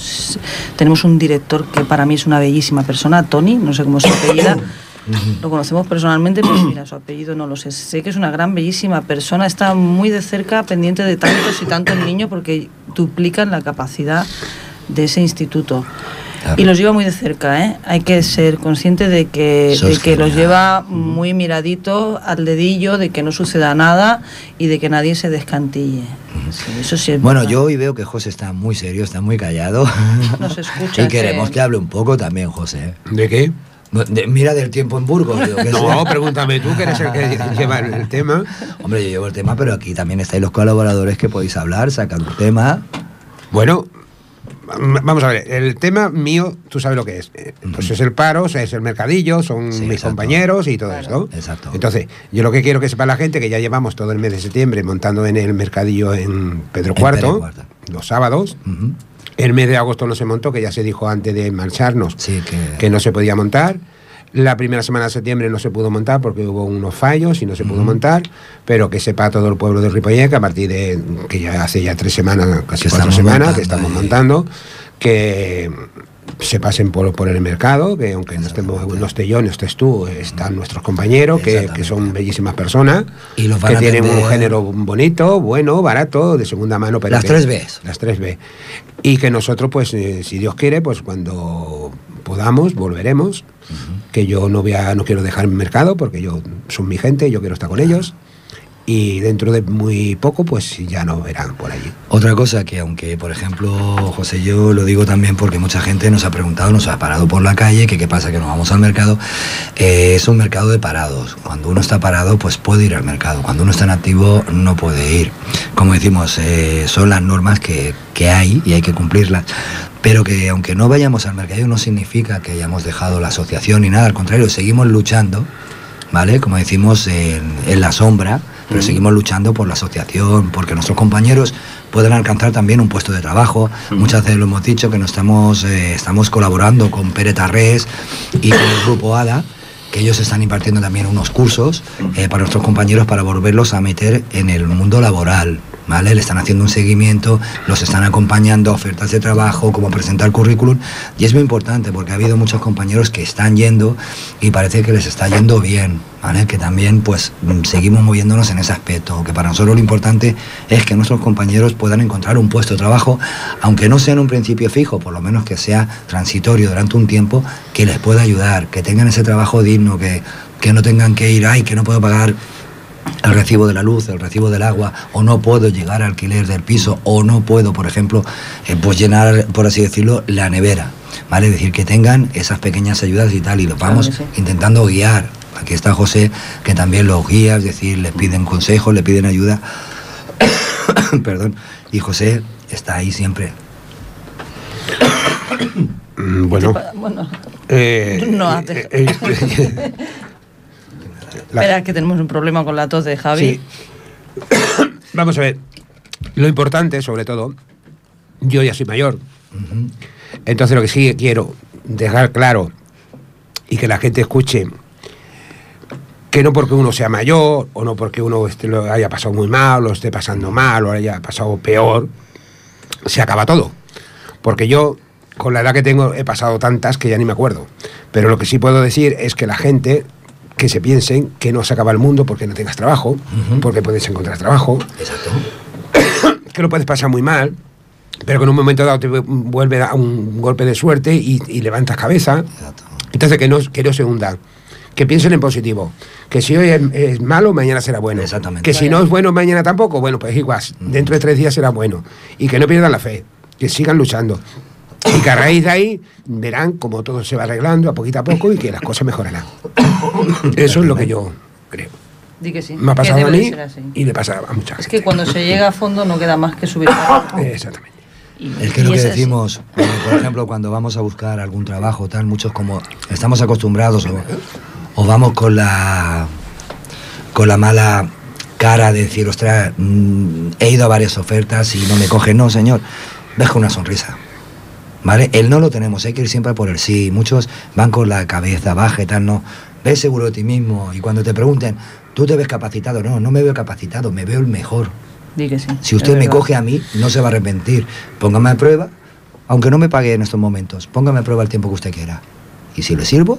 tenemos un director que para mí es una bellísima persona, Tony, no sé cómo se apellida. Lo conocemos personalmente, pero mira, su apellido no lo sé. Sé que es una gran, bellísima persona, está muy de cerca, pendiente de tantos y tantos niños porque duplican la capacidad de ese instituto. Claro. Y los lleva muy de cerca, ¿eh? Hay que ser consciente de que, de que los lleva muy miradito al dedillo, de que no suceda nada y de que nadie se descantille. Sí, eso sí es Bueno, verdad. yo hoy veo que José está muy serio, está muy callado. No se escucha, y queremos sí. que hable un poco también, José. ¿De qué? De- mira del tiempo en Burgos. digo, que No, sea. pregúntame tú, que eres el que lleva el el tema. Hombre, yo llevo el tema, pero aquí también estáis los colaboradores que podéis hablar, sacar un tema. Bueno, vamos a ver, el tema mío, tú sabes lo que es. Eh, Pues es el paro, o sea, es el mercadillo, son Sí, mis exacto. compañeros y todo esto. Exacto. Entonces, yo lo que quiero que sepa la gente, que ya llevamos todo el mes de septiembre montando en el mercadillo en Pedro Cuarto, los sábados. Ujú. El mes de agosto no se montó, que ya se dijo antes de marcharnos Sí, que- que no se podía montar. La primera semana de septiembre no se pudo montar porque hubo unos fallos y no se pudo montar, pero que sepa todo el pueblo de Ripollet que a partir de que ya hace ya tres semanas, casi cuatro semanas, que estamos ahí. montando, que se pasen por, por el mercado, que aunque no, estemos, no esté yo, no estés tú, están nuestros compañeros, que, que son bellísimas personas, Y los que tienen un género bonito, bueno, barato, de segunda mano. Pero Las tres Bs. Las tres B. Y que nosotros, pues, eh, si Dios quiere, pues cuando podamos, volveremos. Que yo no voy a, no quiero dejar mi mercado porque yo son mi gente, yo quiero estar con ellos. Y dentro de muy poco, pues ya nos verán por allí. Otra cosa que aunque, por ejemplo, José, yo lo digo también porque mucha gente nos ha preguntado, nos ha parado por la calle, que qué pasa que nos vamos al mercado, eh, es un mercado de parados. Cuando uno está parado, pues puede ir al mercado. Cuando uno está en activo, no puede ir. Como decimos, eh, son las normas que, que hay y hay que cumplirlas. Pero que aunque no vayamos al mercado no significa que hayamos dejado la asociación ni nada, al contrario, seguimos luchando, ¿vale? Como decimos, en, en la sombra, pero seguimos luchando por la asociación, porque nuestros compañeros puedan alcanzar también un puesto de trabajo. Muchas veces lo hemos dicho que nos estamos, eh, estamos colaborando con Pere Tarrés y con el grupo ADA, que ellos están impartiendo también unos cursos eh, para nuestros compañeros para volverlos a meter en el mundo laboral. ¿Vale? Le están haciendo un seguimiento, los están acompañando ofertas de trabajo, como presentar currículum, y es muy importante porque ha habido muchos compañeros que están yendo y parece que les está yendo bien, ¿vale? Que también pues mm, seguimos moviéndonos en ese aspecto, que para nosotros lo importante es que nuestros compañeros puedan encontrar un puesto de trabajo, aunque no sea en un principio fijo, por lo menos que sea transitorio durante un tiempo, que les pueda ayudar, que tengan ese trabajo digno, que, que no tengan que ir, ay, que no puedo pagar el recibo de la luz, el recibo del agua, o no puedo llegar al alquiler del piso, o no puedo, por ejemplo, eh, pues llenar, por así decirlo, la nevera. ¿Vale? Es decir, que tengan esas pequeñas ayudas y tal, y los vamos sí. intentando guiar. Aquí está José, que también los guía, es decir, le piden consejos, le piden ayuda. Perdón. Y José está ahí siempre. Bueno, Bueno, eh, No hace. eh, eh, La- Espera, que tenemos un problema con la tos de Javi. Sí. Vamos a ver. Lo importante, sobre todo, yo ya soy mayor. Entonces lo que sí quiero dejar claro y que la gente escuche que no porque uno sea mayor o no porque uno esté- lo haya pasado muy mal o esté pasando mal o haya pasado peor, se acaba todo. Porque yo, con la edad que tengo, he pasado tantas que ya ni me acuerdo. Pero lo que sí puedo decir es que la gente que se piensen que no se acaba el mundo porque no tengas trabajo, porque puedes encontrar trabajo, Exacto. que lo puedes pasar muy mal, pero que en un momento dado te vuelve a un golpe de suerte y, y levantas cabeza. Exacto. Entonces, que no, que no se hundan. Que piensen en positivo. Que si hoy es, es malo, mañana será bueno. Exactamente. Que si no es bueno, mañana tampoco, bueno, pues igual. Dentro de tres días será bueno. Y que no pierdan la fe. Que sigan luchando. Y que a raíz de ahí verán como todo se va arreglando a poquito a poco y que las cosas mejorarán. Eso es lo que yo creo. Di que sí. Me ha pasado a mí y le pasa a mucha Es gente. que cuando se llega a fondo no queda más que subir. Exactamente. Y- Es que lo que es decimos, eh, por ejemplo, cuando vamos a buscar algún trabajo, tal, muchos como estamos acostumbrados o, o vamos con la con la mala cara de decir, ostras, mm, he ido a varias ofertas y no me cogen. No, señor, ves con una sonrisa. ¿Vale? El no lo tenemos, hay que ir siempre por el sí. Muchos van con la cabeza baja y tal, no. Ves seguro de ti mismo y cuando te pregunten, ¿tú te ves capacitado? No, no me veo capacitado, me veo el mejor. Di que sí. Si usted me verdad. coge a mí, no se va a arrepentir. Póngame a prueba, aunque no me pague en estos momentos, póngame a prueba el tiempo que usted quiera. Y si le sirvo,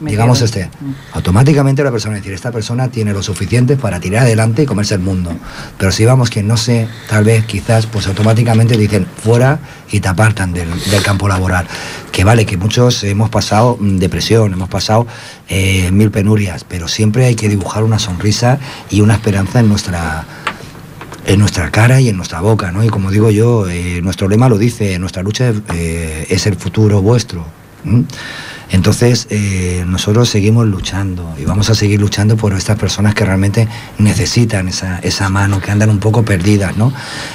Me digamos quedo. este, automáticamente la persona va a decir, esta persona tiene lo suficiente para tirar adelante y comerse el mundo. Pero si vamos que no sé, tal vez, quizás, pues automáticamente dicen fuera y te apartan del, del campo laboral. Que vale, que muchos hemos pasado mm, depresión, hemos pasado eh, mil penurias, pero siempre hay que dibujar una sonrisa y una esperanza en nuestra en nuestra cara y en nuestra boca, ¿no? Y como digo yo, eh, nuestro lema lo dice, nuestra lucha eh, es el futuro vuestro. Entonces, eh, nosotros seguimos luchando y vamos a seguir luchando por estas personas que realmente necesitan esa, esa mano, que andan un poco perdidas, ¿no?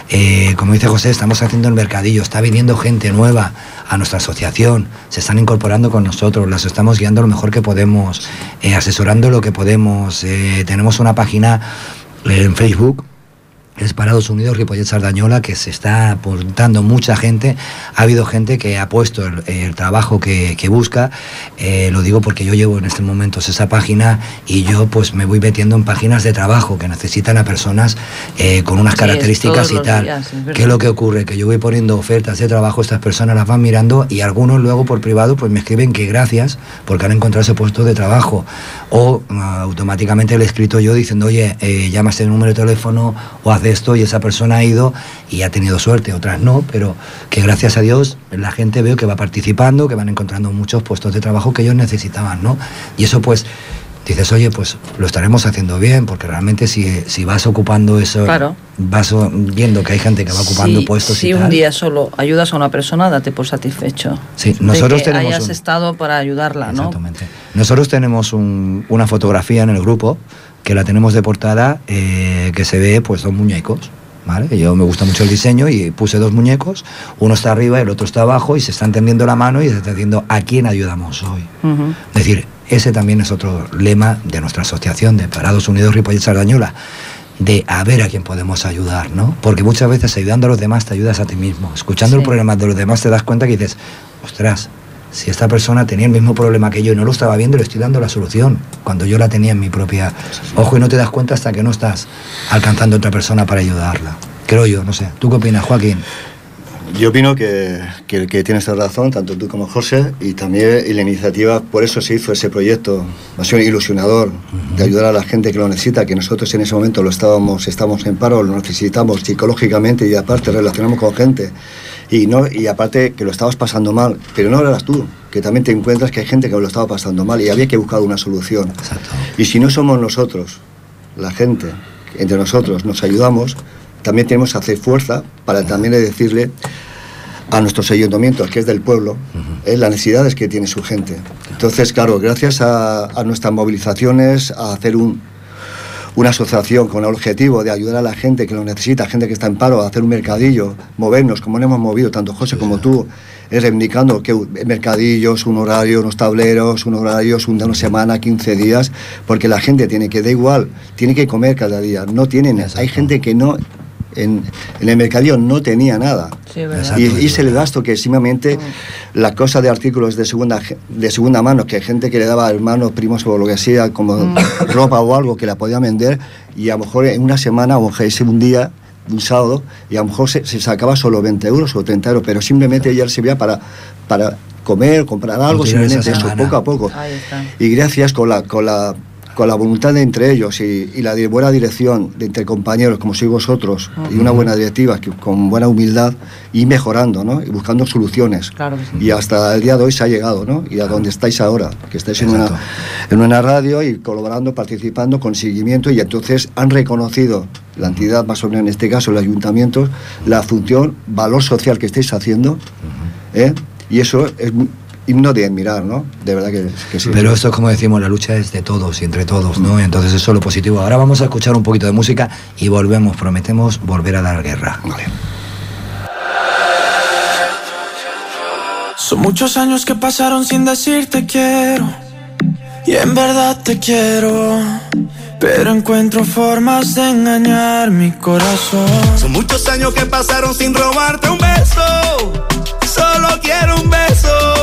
Eh, como dice José, estamos haciendo el mercadillo, está viniendo gente nueva a nuestra asociación, se están incorporando con nosotros, las estamos guiando lo mejor que podemos, eh, asesorando lo que podemos. tenemos una página en Facebook es Parados Unidos Ripollet Sardañola, que se está apuntando mucha gente. Ha habido gente que ha puesto el, el trabajo que, que busca. Eh, lo digo porque yo llevo en estos momentos esa página y yo pues me voy metiendo en páginas de trabajo que necesitan a personas eh, con unas Sí, características y tal. días, es. ¿Qué es lo que ocurre? Que yo voy poniendo ofertas de trabajo, estas personas las van mirando y algunos luego por privado pues me escriben que gracias porque han encontrado ese puesto de trabajo. O ah, automáticamente le he escrito yo diciendo, oye, eh, llama a este número de teléfono o haz esto y esa persona ha ido y ha tenido suerte, otras no, pero que gracias a Dios la gente veo que va participando, que van encontrando muchos puestos de trabajo que ellos necesitaban, ¿no? Y eso pues dices, oye, pues lo estaremos haciendo bien, porque realmente si, si vas ocupando eso, Claro. vas viendo que hay gente que va ocupando puestos si y un tal. día solo ayudas a una persona, date por satisfecho. Sí, De nosotros que tenemos hayas un- estado para ayudarla, ¿no? Exactamente. Nosotros tenemos un- una fotografía en el grupo que la tenemos de portada eh, que se ve pues dos muñecos. ¿Vale? Yo me gusta mucho el diseño y puse dos muñecos, uno está arriba y el otro está abajo y se están tendiendo la mano y se está diciendo a quién ayudamos hoy. Es decir, ese también es otro lema de nuestra asociación de Parados Unidos Ripollet Sardañola, de a ver a quién podemos ayudar, ¿no? Porque muchas veces ayudando a los demás te ayudas a ti mismo. Escuchando el problema de los demás te das cuenta que dices, ostras, si esta persona tenía el mismo problema que yo y no lo estaba viendo, le estoy dando la solución, cuando yo la tenía en mi propia... Ojo, y no te das cuenta hasta que no estás alcanzando a otra persona para ayudarla. Creo yo, no sé. ¿Tú qué opinas, Joaquín? Yo opino que, que, que tienes razón, tanto tú como José, y también y la iniciativa, por eso se hizo ese proyecto, ha sido ilusionador, de ayudar a la gente que lo necesita, que nosotros en ese momento lo estábamos, estamos en paro, lo necesitamos psicológicamente y aparte relacionamos con gente. Y, no, y aparte que lo estabas pasando mal, pero no eras tú, que también te encuentras que hay gente que lo estaba pasando mal y había que buscar una solución. Exacto. Y si no somos nosotros, la gente, entre nosotros nos ayudamos, también tenemos que hacer fuerza para también decirle a nuestros ayuntamientos, que es del pueblo, eh, las necesidades que tiene su gente. Entonces, claro, gracias a, a nuestras movilizaciones, a hacer un, una asociación con el objetivo de ayudar a la gente que lo necesita, gente que está en paro, a hacer un mercadillo, movernos como nos hemos movido, tanto José como tú, es reivindicando que mercadillos, un horario, unos tableros, unos horarios, una semana, 15 días, porque la gente tiene que, da igual, tiene que comer cada día, no tienen, hay gente que no en, en, el mercadillo no tenía nada. Sí, verdad. y hice el gasto que simplemente la cosa de artículos de segunda de segunda mano, que hay gente que le daba hermanos, primos o lo que sea, como Mm. ropa o algo que la podía vender, y a lo mejor en una semana o ese un día, un sábado, y a lo mejor se, se sacaba solo 20 euros o 30 euros, pero simplemente ya servía para, para comer, comprar algo, simplemente eso, semana. poco a poco. Ahí está. Y gracias con la, con la, con la voluntad de entre ellos y, y la de buena dirección de entre compañeros como sois vosotros y una buena directiva que, con buena humildad y mejorando, ¿no? Y buscando soluciones. Claro sí. Y hasta el día de hoy se ha llegado, ¿no? Y a donde estáis ahora, que estáis en una, en una radio y colaborando, participando con seguimiento y entonces han reconocido la entidad, más o menos en este caso el ayuntamiento, la función, valor social que estáis haciendo, ¿eh? Y eso es himno de admirar, ¿no? De verdad que, que sí. Pero esto es como decimos, la lucha es de todos y entre todos, ¿no? Y entonces eso es lo positivo. Ahora vamos a escuchar un poquito de música y volvemos, prometemos volver a dar guerra. Vale. Son muchos años que pasaron sin decirte quiero. Y en verdad te quiero. Pero encuentro formas de engañar mi corazón. Son muchos años que pasaron sin robarte un beso. Solo quiero un beso.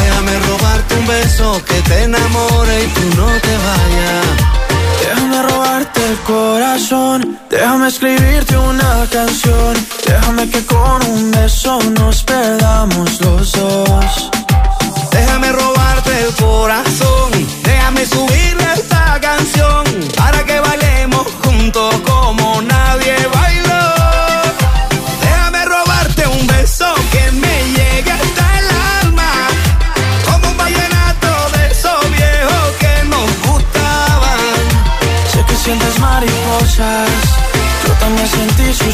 Déjame robarte un beso que te enamore y tú no te vayas. Déjame robarte el corazón, déjame escribirte una canción, déjame que con un beso nos perdamos los dos.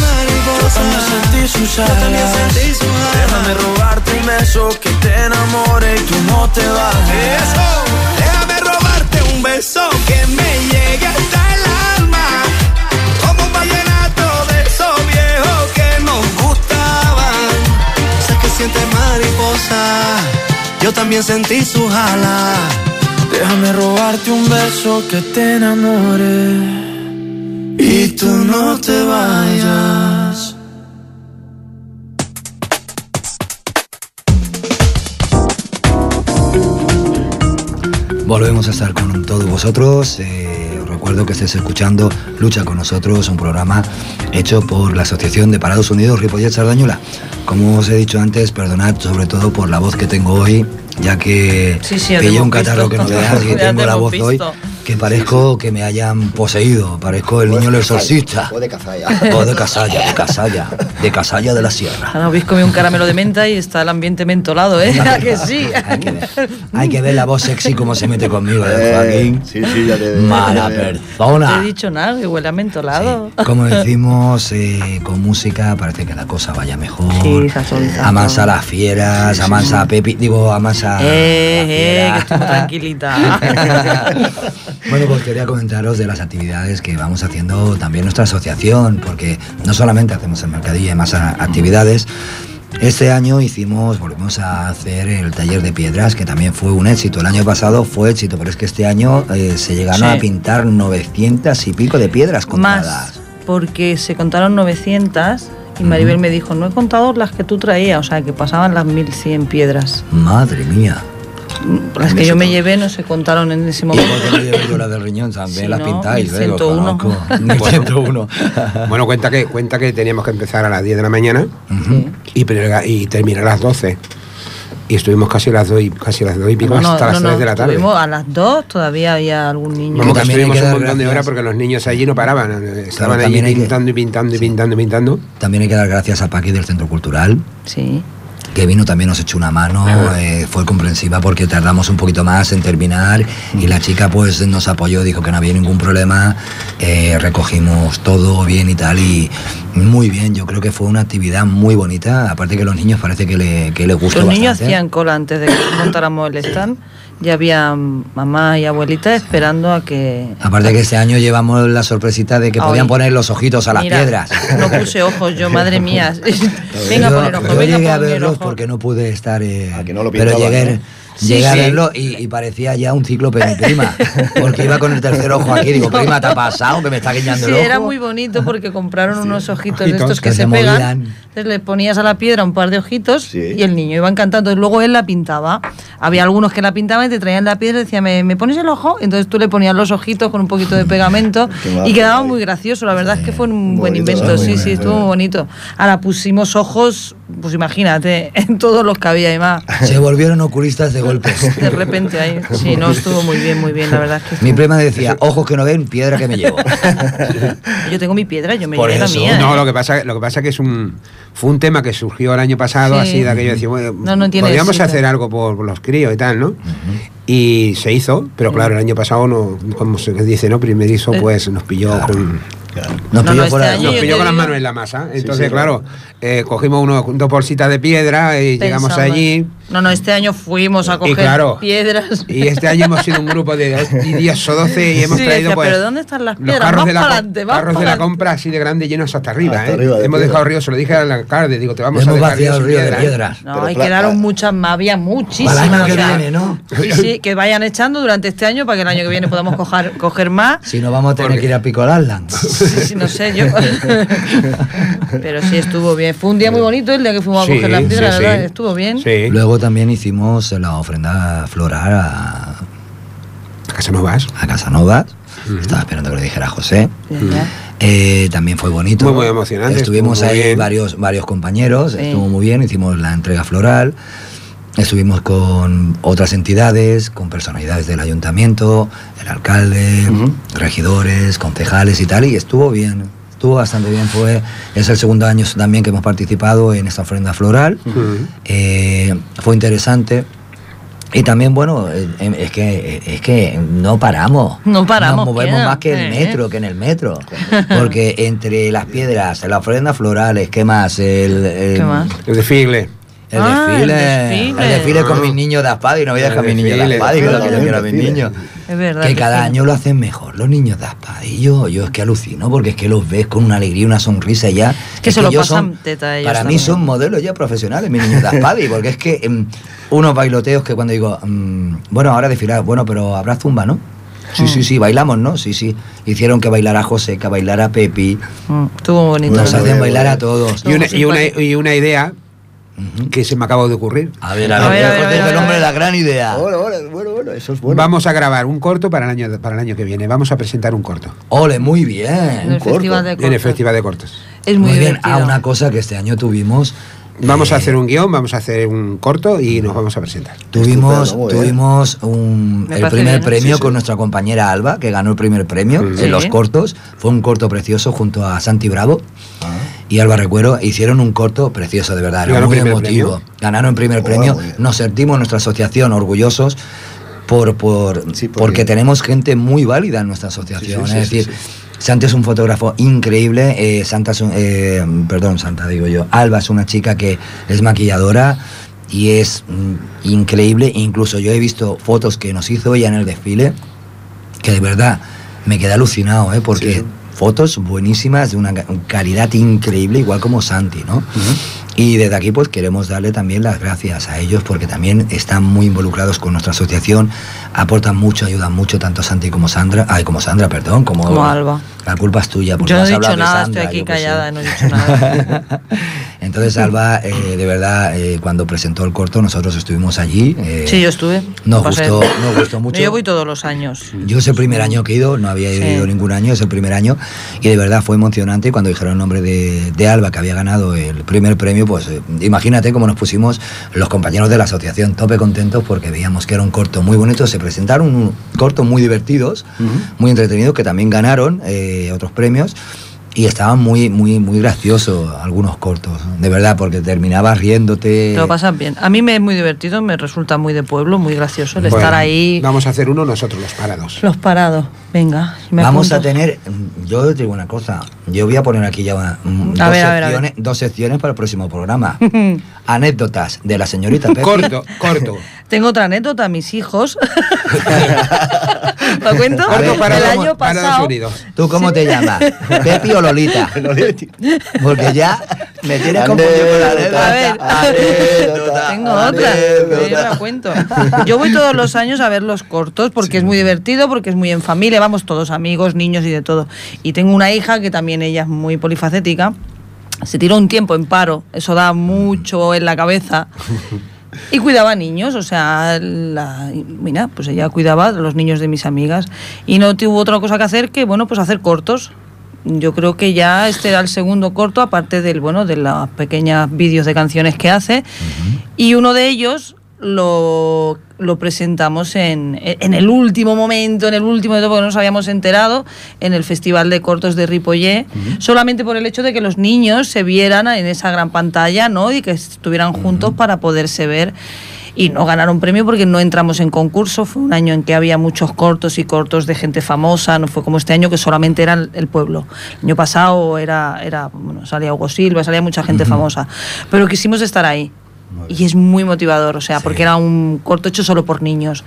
mariposas. Yo también sentí sus alas. Déjame robarte un beso que te enamore y tú no te vayas. Eso, déjame robarte un beso que me llegue hasta el alma. Como un vallenato de esos viejos que nos gustaban. Sé que sientes mariposa, yo también sentí sus alas. Déjame robarte un beso que te enamore tú no te vayas. Volvemos a estar con todos vosotros. Eh, os recuerdo que estés escuchando Lucha con nosotros, un programa hecho por la Asociación de Parados Unidos Ripollet Sardañola. Como os he dicho antes, perdonad sobre todo por la voz que tengo hoy, ya que Sí, pillé un catarro que no veas y tengo la voz hoy. Que parezco que me hayan poseído, parezco el niño del exorcista. O de cazalla. O de Casalla, de Casalla, de Casalla de la Sierra. Ahora habéis comido un caramelo de menta y está el ambiente mentolado, ¿eh? ¿A que sí? Hay que, ver, hay que ver la voz sexy como se mete conmigo, ¿eh, Eh, Joaquín. sí, sí, ya te- Mala ya te veo. No persona. te he dicho nada, que huele a mentolado. Sí, Como decimos, eh, con música parece que la cosa vaya mejor. Sí. Amansa a las fieras, amansa a Pepi, digo, amansa a Eh, eh, que tranquilita. Bueno, pues quería comentaros de las actividades que vamos haciendo también nuestra asociación, porque no solamente hacemos el mercadillo y más actividades. Este año hicimos, volvimos a hacer el taller de piedras, que también fue un éxito. El año pasado fue éxito, pero es que este año eh, se llegaron Sí. a pintar 900 y pico de piedras contadas. Más, porque se contaron 900 y Maribel me dijo, no he contado las que tú traías, o sea, que pasaban las 1100 piedras. Madre mía. Las que yo me llevé no se contaron en ese ¿Y momento. por qué no llevé yo la del riñón? También Sí, las ¿no? pintáis, ¿eh? Lo 1101. conozco. 1101. Bueno, cuenta que, cuenta que teníamos que empezar a las 10 de la mañana y, y terminar a las 12. Y estuvimos casi a las 2 y, casi las 2 y pico No, hasta no, las no, 3 de la tarde. estuvimos a las 2 todavía había algún niño. Vamos, que estuvimos un montón de horas porque los niños allí no paraban. eh, Estaban allí pintando y pintando y pintando y pintando. También hay que dar gracias a Paqui del Centro Cultural, Sí. Que vino también nos echó una mano, eh, fue comprensiva porque tardamos un poquito más en terminar y la chica pues nos apoyó, dijo que no había ningún problema, eh, recogimos todo bien y tal y muy bien, yo creo que fue una actividad muy bonita, aparte que los niños parece que, le, que les gustó Los niños bastante. hacían cola antes de que montáramos el stand. Ya había mamá y abuelita esperando a que... Aparte que este año llevamos la sorpresita de que Ay. podían poner los ojitos a las Mira, piedras. No puse ojos yo, madre mía. Venga a yo, poner ojos, yo venga llegué a a verlos ojos. porque no pude estar. eh, Ah, que no lo pero llegué, ¿no? Sí, llegué a sí. verlo y, y parecía ya un cíclope mi prima. Porque iba con el tercer ojo aquí. Digo, prima, ¿te ha pasado? Que me está guiñando Sí, el ojo. era muy bonito porque compraron unos ojitos, de estos que, que se, se pegan. Entonces le ponías a la piedra un par de ojitos Sí. y el niño iba encantando. Entonces luego él la pintaba. Había algunos que la pintaban y te traían la piedra y decían, ¿me, me pones el ojo? Entonces tú le ponías los ojitos con un poquito de pegamento y quedaba muy gracioso. La verdad es que fue un Muy buen bonito, invento. Sí, bueno, sí, estuvo muy bonito. Ahora pusimos ojos, pues imagínate, en todos los que había y más. Se volvieron oculistas de golpes. De repente ahí. Sí, no, estuvo muy bien, muy bien. La verdad es que Mi prima decía, ojos que no ven, piedra que me llevo. Yo tengo mi piedra, yo me Por llevé la mía. No, ¿eh? lo que pasa, lo que pasa que es un fue un tema que surgió el año pasado, Sí. así de aquello decir, bueno, No, no podríamos hacer algo por, por los críos y tal, ¿no? Y se hizo, pero claro, el año pasado no, como se dice, ¿no? Primerizo, Eh. pues nos pilló con Nos No, pilló no, este nos pilló con las manos en la masa. Entonces, sí, claro, eh, cogimos uno, dos bolsitas de piedra y llegamos Pensando. allí. No, no, este año fuimos a coger claro, piedras. Y este año hemos sido un grupo de 10 o 12 y hemos Sí, traído decía, pues. ¿pero dónde están las los piedras? carros Más de la, co- pa'lante, más carros de la compra así de grande llenos hasta arriba, Hasta ¿eh? arriba de hemos piedra. dejado río, se lo dije al alcalde, digo, te vamos Hemos a dejar sin río de piedra, ¿eh? piedras. No, Pero y quedaron muchas más, había muchísimas. Para el año que viene, ¿no? Sí, sí, que vayan echando durante este año para que el año que viene podamos coger, coger más. Si no, vamos a tener Porque- que ir a Picolarland. Sí, sí, no sé yo. Pero sí estuvo bien. Fue un día muy bonito el día que fuimos a Sí, coger las piedras, sí, ¿verdad? sí. Estuvo bien. Sí. Luego también hicimos la ofrenda floral a, ¿A casa no vas? a Casanovas. Estaba esperando que lo dijera José. Eh, también fue bonito. Muy, muy emocionante, Estuvimos muy ahí bien. varios, varios compañeros, Sí. estuvo muy bien, hicimos la entrega floral. Estuvimos con otras entidades, con personalidades del ayuntamiento, el alcalde, regidores, concejales y tal, y estuvo bien. Estuvo bastante bien. Fue, es el segundo año también que hemos participado en esta ofrenda floral. Eh, fue interesante. Y también, bueno, eh, es que, es que no paramos. No paramos, Nos movemos más que el Eh. metro, que en el metro. Porque entre las piedras, las ofrendas florales, ¿qué más? El, el- ¿Qué más? El desfile. El Ah, el desfile. El desfile con mis niños de Aspada y no voy a dejar a mis niños de y que es lo que yo quiero a mis niños. Es verdad. Que cada sí. año lo hacen mejor los niños de Aspada. Y yo, yo es que alucino porque es que los ves con una alegría, una sonrisa ya. que Es se lo pasan teta ellos Para mí son modelos ya profesionales, mis niños de Aspadi, porque es que em, unos bailoteos que cuando digo, mm, bueno, ahora desfilar, bueno, pero habrá zumba, ¿no? Sí, Mm. sí, sí, bailamos, ¿no? Sí, sí. Hicieron que bailara José, que bailara Pepi. Mm, Estuvo bonito. Nos hacen bailar a todos. Y una, y, una, y una idea que se me acaba de ocurrir. A ver, A a ver, ver, a ver, José a es ver, el a ver. hombre de la gran idea. Bueno, bueno, bueno, eso es bueno. Vamos a grabar un corto para el año para el año que viene. Vamos a presentar un corto Ole, muy En bien. el corto. festival de en el cortos. Festival de Cortos. Es muy, Muy bien. Ah, una cosa que este año tuvimos Vamos a hacer un guion, vamos a hacer un corto y nos vamos a presentar. Tuvimos, Estupendo, tuvimos un- el primer bien, ¿eh? premio Sí, sí. con nuestra compañera Alba, que ganó el primer premio Sí. en los cortos. Fue un corto precioso junto a Santi Bravo Ah. Y Alba Recuero. Hicieron un corto precioso, de verdad. Era ¿Ganó muy emotivo. premio? Ganaron el primer Oh, premio. Nos sentimos nuestra asociación orgullosos. Por, por, Sí, porque- porque tenemos gente muy válida en nuestra asociación. Sí, sí, es decir, Santa es un fotógrafo increíble. eh, Santa es un- eh, perdón, Santa digo yo. Alba es una chica que es maquilladora y es mm, increíble. Incluso yo he visto fotos que nos hizo ella en el desfile que de verdad me quedé alucinado, ¿eh? porque. Fotos buenísimas de una ca- calidad increíble, igual como Santi, ¿no? Y desde aquí pues queremos darle también las gracias a ellos porque también están muy involucrados con nuestra asociación, aportan mucho, ayudan mucho tanto Santi como Sandra, ay, como Sandra, perdón, como, Como Alba. La culpa es tuya. porque Yo no vas he dicho de nada, Sandra, estoy aquí callada, no he dicho nada. Entonces Alba, eh, de verdad, eh, cuando presentó el corto nosotros estuvimos allí. eh, Sí, yo estuve. Nos gustó, nos gustó mucho. Yo voy todos los años. Yo es el primer año que he ido, no había Sí. ido ningún año, es el primer año y de verdad fue emocionante. Cuando dijeron el nombre de, de Alba, que había ganado el primer premio, pues eh, imagínate cómo nos pusimos los compañeros de la asociación tope contentos porque veíamos que era un corto muy bonito. Se presentaron un corto muy divertidos, muy entretenidos, que también ganaron eh, otros premios. Y estaban muy, muy, muy graciosos algunos cortos, de verdad, porque terminabas riéndote. Te lo pasas bien. A mí me es muy divertido, me resulta muy de pueblo, muy gracioso el Bueno, estar ahí. Vamos a hacer uno nosotros, los parados. Los parados. Venga, me Vamos apunto. a tener, yo te digo una cosa, yo voy a poner aquí ya una- mm, dos, ver. secciones, dos secciones para el próximo programa. Anécdotas de la señorita Pepe. Corto, corto. Tengo otra anécdota, mis hijos. ¿Lo cuento? Ver, el para- año pasado. Unidos. ¿Tú cómo te llamas? ¿Pepi o Lolita? Porque ya me tienes confundido con la A ver, anécdota. Anécdota, Tengo otra, anécdota. yo la cuento. Yo voy todos los años a ver los cortos porque es muy divertido, porque es muy en familia, vamos todos amigos, niños y de todo. Y tengo una hija que también ella es muy polifacética. Se tiró un tiempo en paro, eso da mucho en la cabeza. Y cuidaba niños, o sea, la, mira, pues ella cuidaba a los niños de mis amigas y no tuvo otra cosa que hacer que, bueno, pues hacer cortos. Yo creo que ya este era el segundo corto, aparte del, bueno, de las pequeñas vídeos de canciones que hace. Y uno de ellos lo, lo presentamos en, en el último momento, en el último de todo, porque no nos habíamos enterado, en el Festival de Cortos de Ripollé, solamente por el hecho de que los niños se vieran en esa gran pantalla, ¿no? Y que estuvieran juntos para poderse ver. Y no ganaron premio porque no entramos en concurso. Fue un año en que había muchos cortos y cortos de gente famosa. No fue como este año que solamente era el pueblo. El año pasado era, era bueno, salía Hugo Silva, salía mucha gente famosa. Pero quisimos estar ahí. Y es muy motivador, o sea, porque era un corto hecho solo por niños.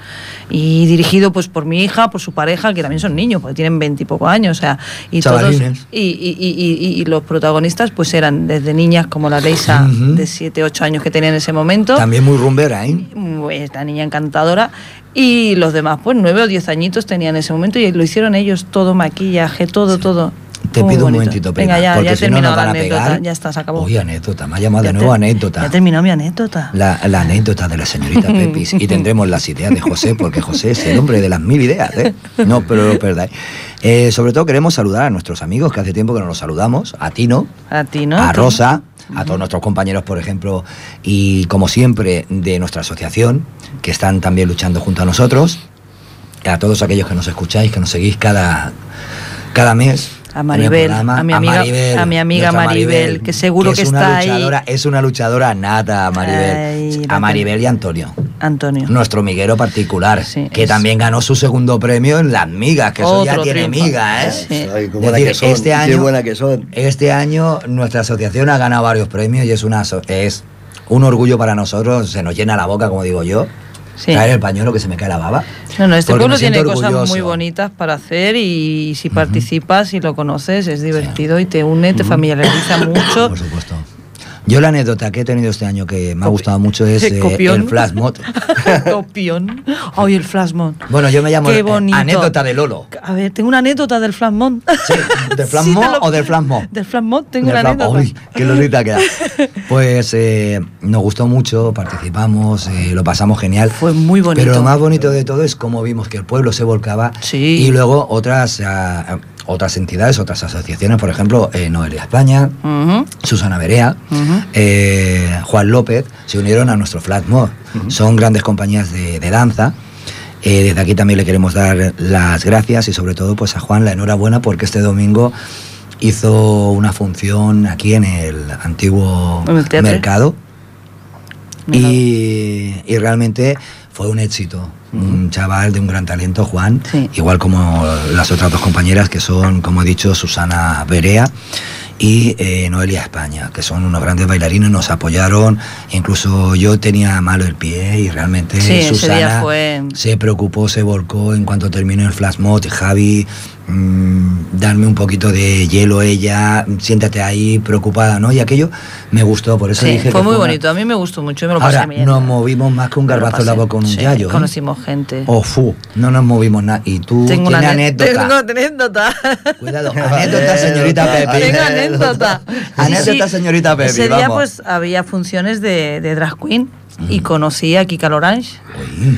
Y dirigido pues por mi hija, por su pareja, que también son niños, porque tienen veintipocos años, o sea, y todos Chavalines. y, y- y- y- y los protagonistas pues eran desde niñas como la Leisa de 7, 8 años que tenía en ese momento, También muy rumbera, ¿eh? esta niña encantadora, y los demás pues 9 o 10 añitos tenían en ese momento y lo hicieron ellos, todo maquillaje, todo, todo. Te pido un momentito, prima, Venga, ya, porque ya si no nos van a anécdota, pegar. ya está, se acabó. Uy, anécdota, me ha llamado de nuevo te- anécdota. Ya he terminado mi anécdota. La, la anécdota de la señorita Pepis y tendremos las ideas de José, porque José es el hombre de las mil ideas, ¿eh? No, pero os perdáis. Eh, sobre todo queremos saludar a nuestros amigos, que hace tiempo que no los saludamos, a Tino, A ti, ¿no? a Rosa, a todos nuestros compañeros, por ejemplo, y como siempre de nuestra asociación, que están también luchando junto a nosotros, a todos aquellos que nos escucháis, que nos seguís cada, cada mes. A Maribel, programa, a mi amiga- a mi amiga Maribel, que seguro que es está ahí. luchadora, Es una luchadora nata, Maribel. Ay, a Maribel y Antonio. Antonio. Nuestro miguero particular, Sí, que es- también ganó su segundo premio en las migas, que eso ya Otro tiene triunfo. miga, ¿eh? Sí. Ay, qué Es buena decir, que son, este qué año, buena que son. este año nuestra asociación ha ganado varios premios y es una es un orgullo para nosotros, se nos llena la boca, como digo yo. Sí. Caer el pañuelo que se me cae la baba. No, no, este pueblo tiene cosas muy bonitas para hacer y si participas y lo conoces es divertido y te une, te familiariza mucho. Por supuesto. Yo la anécdota que he tenido este año que me ha gustado mucho es eh, el flash mob. Copión. Ay, el flashmon. Bueno, yo me llamo Qué eh, bonito. anécdota de Lolo. A ver, tengo una anécdota del flashmon. Sí, ¿del flash Sí, mob te lo- o del flash mob? Del flashmon tengo Del una flash- anécdota. Uy, qué lolita queda. Pues eh, nos gustó mucho, participamos, eh, lo pasamos genial. Fue muy bonito. Pero lo más bonito de todo es cómo vimos que el pueblo se volcaba Sí. y luego otras, ah, otras entidades, otras asociaciones, por ejemplo, eh, Noelia España, Ujú, Susana Berea, eh, Juan López, se unieron a nuestro Flat Mod. Son grandes compañías de, de danza. Eh, desde aquí también le queremos dar las gracias y sobre todo pues a Juan la enhorabuena porque este domingo hizo una función aquí en el antiguo En el teatro. mercado y, y realmente fue un éxito. Un chaval de un gran talento, Juan, Sí. igual como las otras dos compañeras que son, como he dicho, Susana Berea y eh, Noelia España, que son unos grandes bailarines, nos apoyaron. Incluso yo tenía malo el pie y realmente Sí, Susana fue- se preocupó, se volcó en cuanto terminó el flash mod. Javi, darme un poquito de hielo ella, siéntate ahí preocupada, ¿no? Y aquello me gustó, por eso Sí, dije que fue muy una- bonito. A mí me gustó mucho. Me lo pasé Ahora, bien. nos movimos más que un garbazo en la pasé. boca con un Sí, yayo. ¿eh? Conocimos gente. Oh, fu, no nos movimos nada. Y tú Tengo tienes una anécdota. Tengo anécdota. Cuidado, anécdota, señorita Pepi. Tengo anécdota. Anécdota, señorita Pepi, Ese día vamos. pues había funciones de, de drag queen y conocí a Kika Lorange,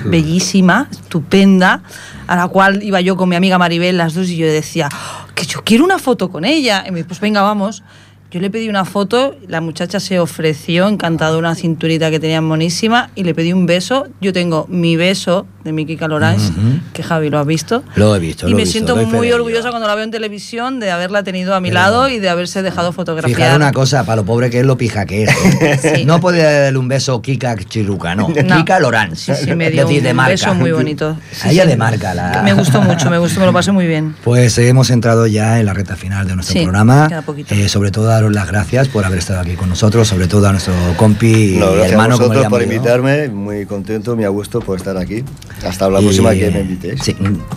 bellísima, estupenda, a la cual iba yo con mi amiga Maribel las dos y yo decía, "Oh, que yo quiero una foto con ella. Y me dijo, pues venga, vamos. Yo le pedí una foto, la muchacha se ofreció, encantada, una cinturita que tenía monísima, y le pedí un beso. Yo tengo mi beso de mi Kika Lorange, Ujú. que Javi lo ha visto. Lo he visto, Y lo me visto, siento muy orgullosa cuando la veo en televisión de haberla tenido a mi Pero- lado y de haberse dejado fotografiar. Fijar una cosa, para lo pobre que es lo pija que es. ¿eh? Sí. No puede darle un beso Kika Chiruca, no. No. Kika Lorán. Sí, sí, me dio Es decir, un de marca. beso muy bonito. Sí, a ella sí. de marca. La... Me gustó mucho, me gustó, me lo pasé muy bien. Pues eh, hemos entrado ya en la recta final de nuestro Sí, programa. queda poquito. Eh, sobre todo daros las gracias por haber estado aquí con nosotros, sobre todo a nuestro compi No, y gracias hermano a vosotros por invitarme, muy contento, muy a gusto por estar aquí. Hasta la Y, próxima que me invitéis. Sí,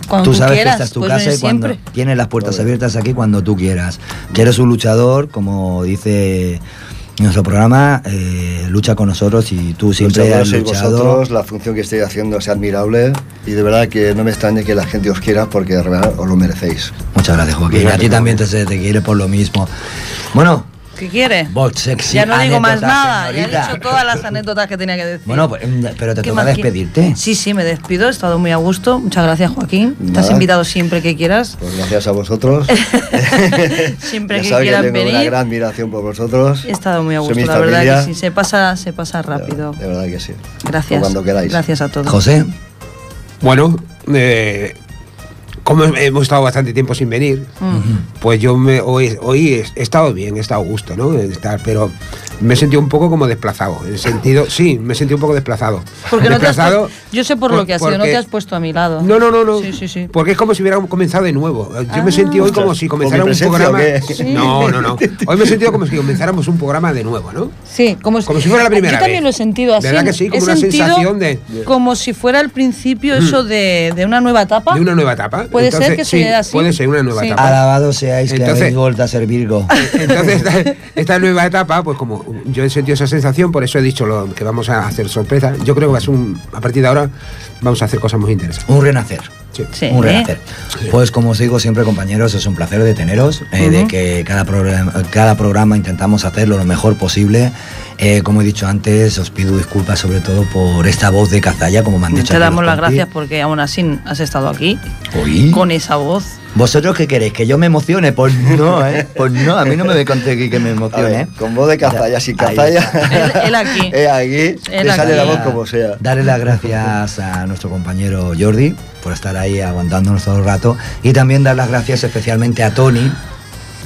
Cuando tú tú sabes quieras, que esta es tu puedes casa y cuando siempre. tienes las puertas abiertas aquí cuando tú quieras. Que eres un luchador, como dice nuestro programa, eh, lucha con nosotros y tú siempre has luchado. vosotros, la función que estáis haciendo es admirable y de verdad que no me extrañe que la gente os quiera porque de verdad os lo merecéis. Muchas gracias, Joaquín. Gracias, a ti también te, te quiere por lo mismo. Bueno, ¿Qué quiere? vos sexy. ya no digo más nada, ya he dicho todas las anécdotas que tenía que decir. Bueno, pues, mm, pero te ¿Qué toca despedirte. Sí, sí, me despido, he estado muy a gusto. Muchas gracias, Joaquín. Estás invitado siempre que quieras. Pues gracias a vosotros. Siempre ya que sabéis quieran tengo una venir. gran admiración por vosotros. He estado muy a gusto, la verdad que sí, se pasa, se pasa rápido. De verdad que sí. Gracias. Cuando queráis. Gracias a todos. José, Bueno, eh, como hemos estado bastante tiempo sin venir, Mm. pues yo me, hoy, hoy he, he estado bien, he estado a gusto, ¿no? Estar, pero me he sentido un poco como desplazado. En el sentido, sí, me he sentido un poco desplazado. Porque no te has desplazado. puesto- yo sé por, por- lo que has sido, no porque- te has puesto a mi lado. No, no, no, no. Sí, sí, sí. Porque es como si hubiera comenzado de nuevo. Yo me Ah. sentí hoy como si ¿con comenzara mi un programa. No, no, no. Hoy me he sentido como si comenzáramos un programa de nuevo, ¿no? Sí, como, Como si fuera la primera Yo también vez. lo he sentido así. ¿Verdad que sí? Como He una sentido sensación de- Como si fuera al principio eso de, de una nueva etapa. De una nueva etapa. Puede ser que sí, sea así. Puede ser una nueva Sí. etapa. alabado seáis que Entonces- habéis vuelto a ser Virgo. Entonces, esta, esta nueva etapa, pues como yo he sentido esa sensación, por eso he dicho lo, que vamos a hacer sorpresa. Yo creo que va a ser un, a partir de ahora vamos a hacer cosas muy interesantes. Un renacer. Sí. Sí. Un renacer. Pues como os digo siempre compañeros, es un placer de teneros, eh, de Ujú. que cada programa, cada programa intentamos hacerlo lo mejor posible. Eh, como he dicho antes, os pido disculpas sobre todo por esta voz de cazalla, como me han dicho. Te damos las gracias porque aún así has estado aquí Oí. con esa voz. ¿Vosotros qué queréis? ¿Que yo me emocione? Pues no, ¿eh? Pues no, a mí no me ve conseguir que me emocione, ver, ¿eh? con voz de cazalla, sin cazalla. Él- él aquí. Eh, aquí, Él le sale la voz como sea. Darle las gracias a nuestro compañero Jordi por estar ahí aguantándonos todo el rato y también dar las gracias especialmente a Tony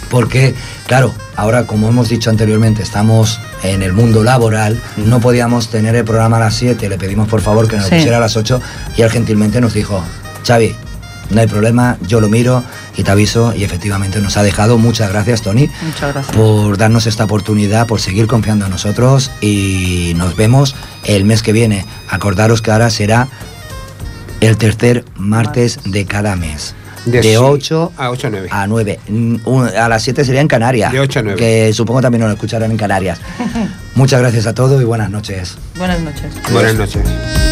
porque, claro, ahora como hemos dicho anteriormente, estamos en el mundo laboral, no podíamos tener el programa a las 7, le pedimos por favor que nos Sí. pusiera a las 8 y él gentilmente nos dijo, Xavi, no hay problema, yo lo miro y te aviso y efectivamente nos ha dejado. Muchas gracias, Tony Muchas gracias. por darnos esta oportunidad, por seguir confiando en nosotros y nos vemos el mes que viene. Acordaros que ahora será el tercer martes Martes. de cada mes. De De, sí 8 a 8 a 9. a 9. Mm, A las 7 sería en Canarias. De ocho a nueve. Que supongo también nos lo escucharán en Canarias. Muchas gracias a todos y buenas noches. Buenas noches. Buenas noches.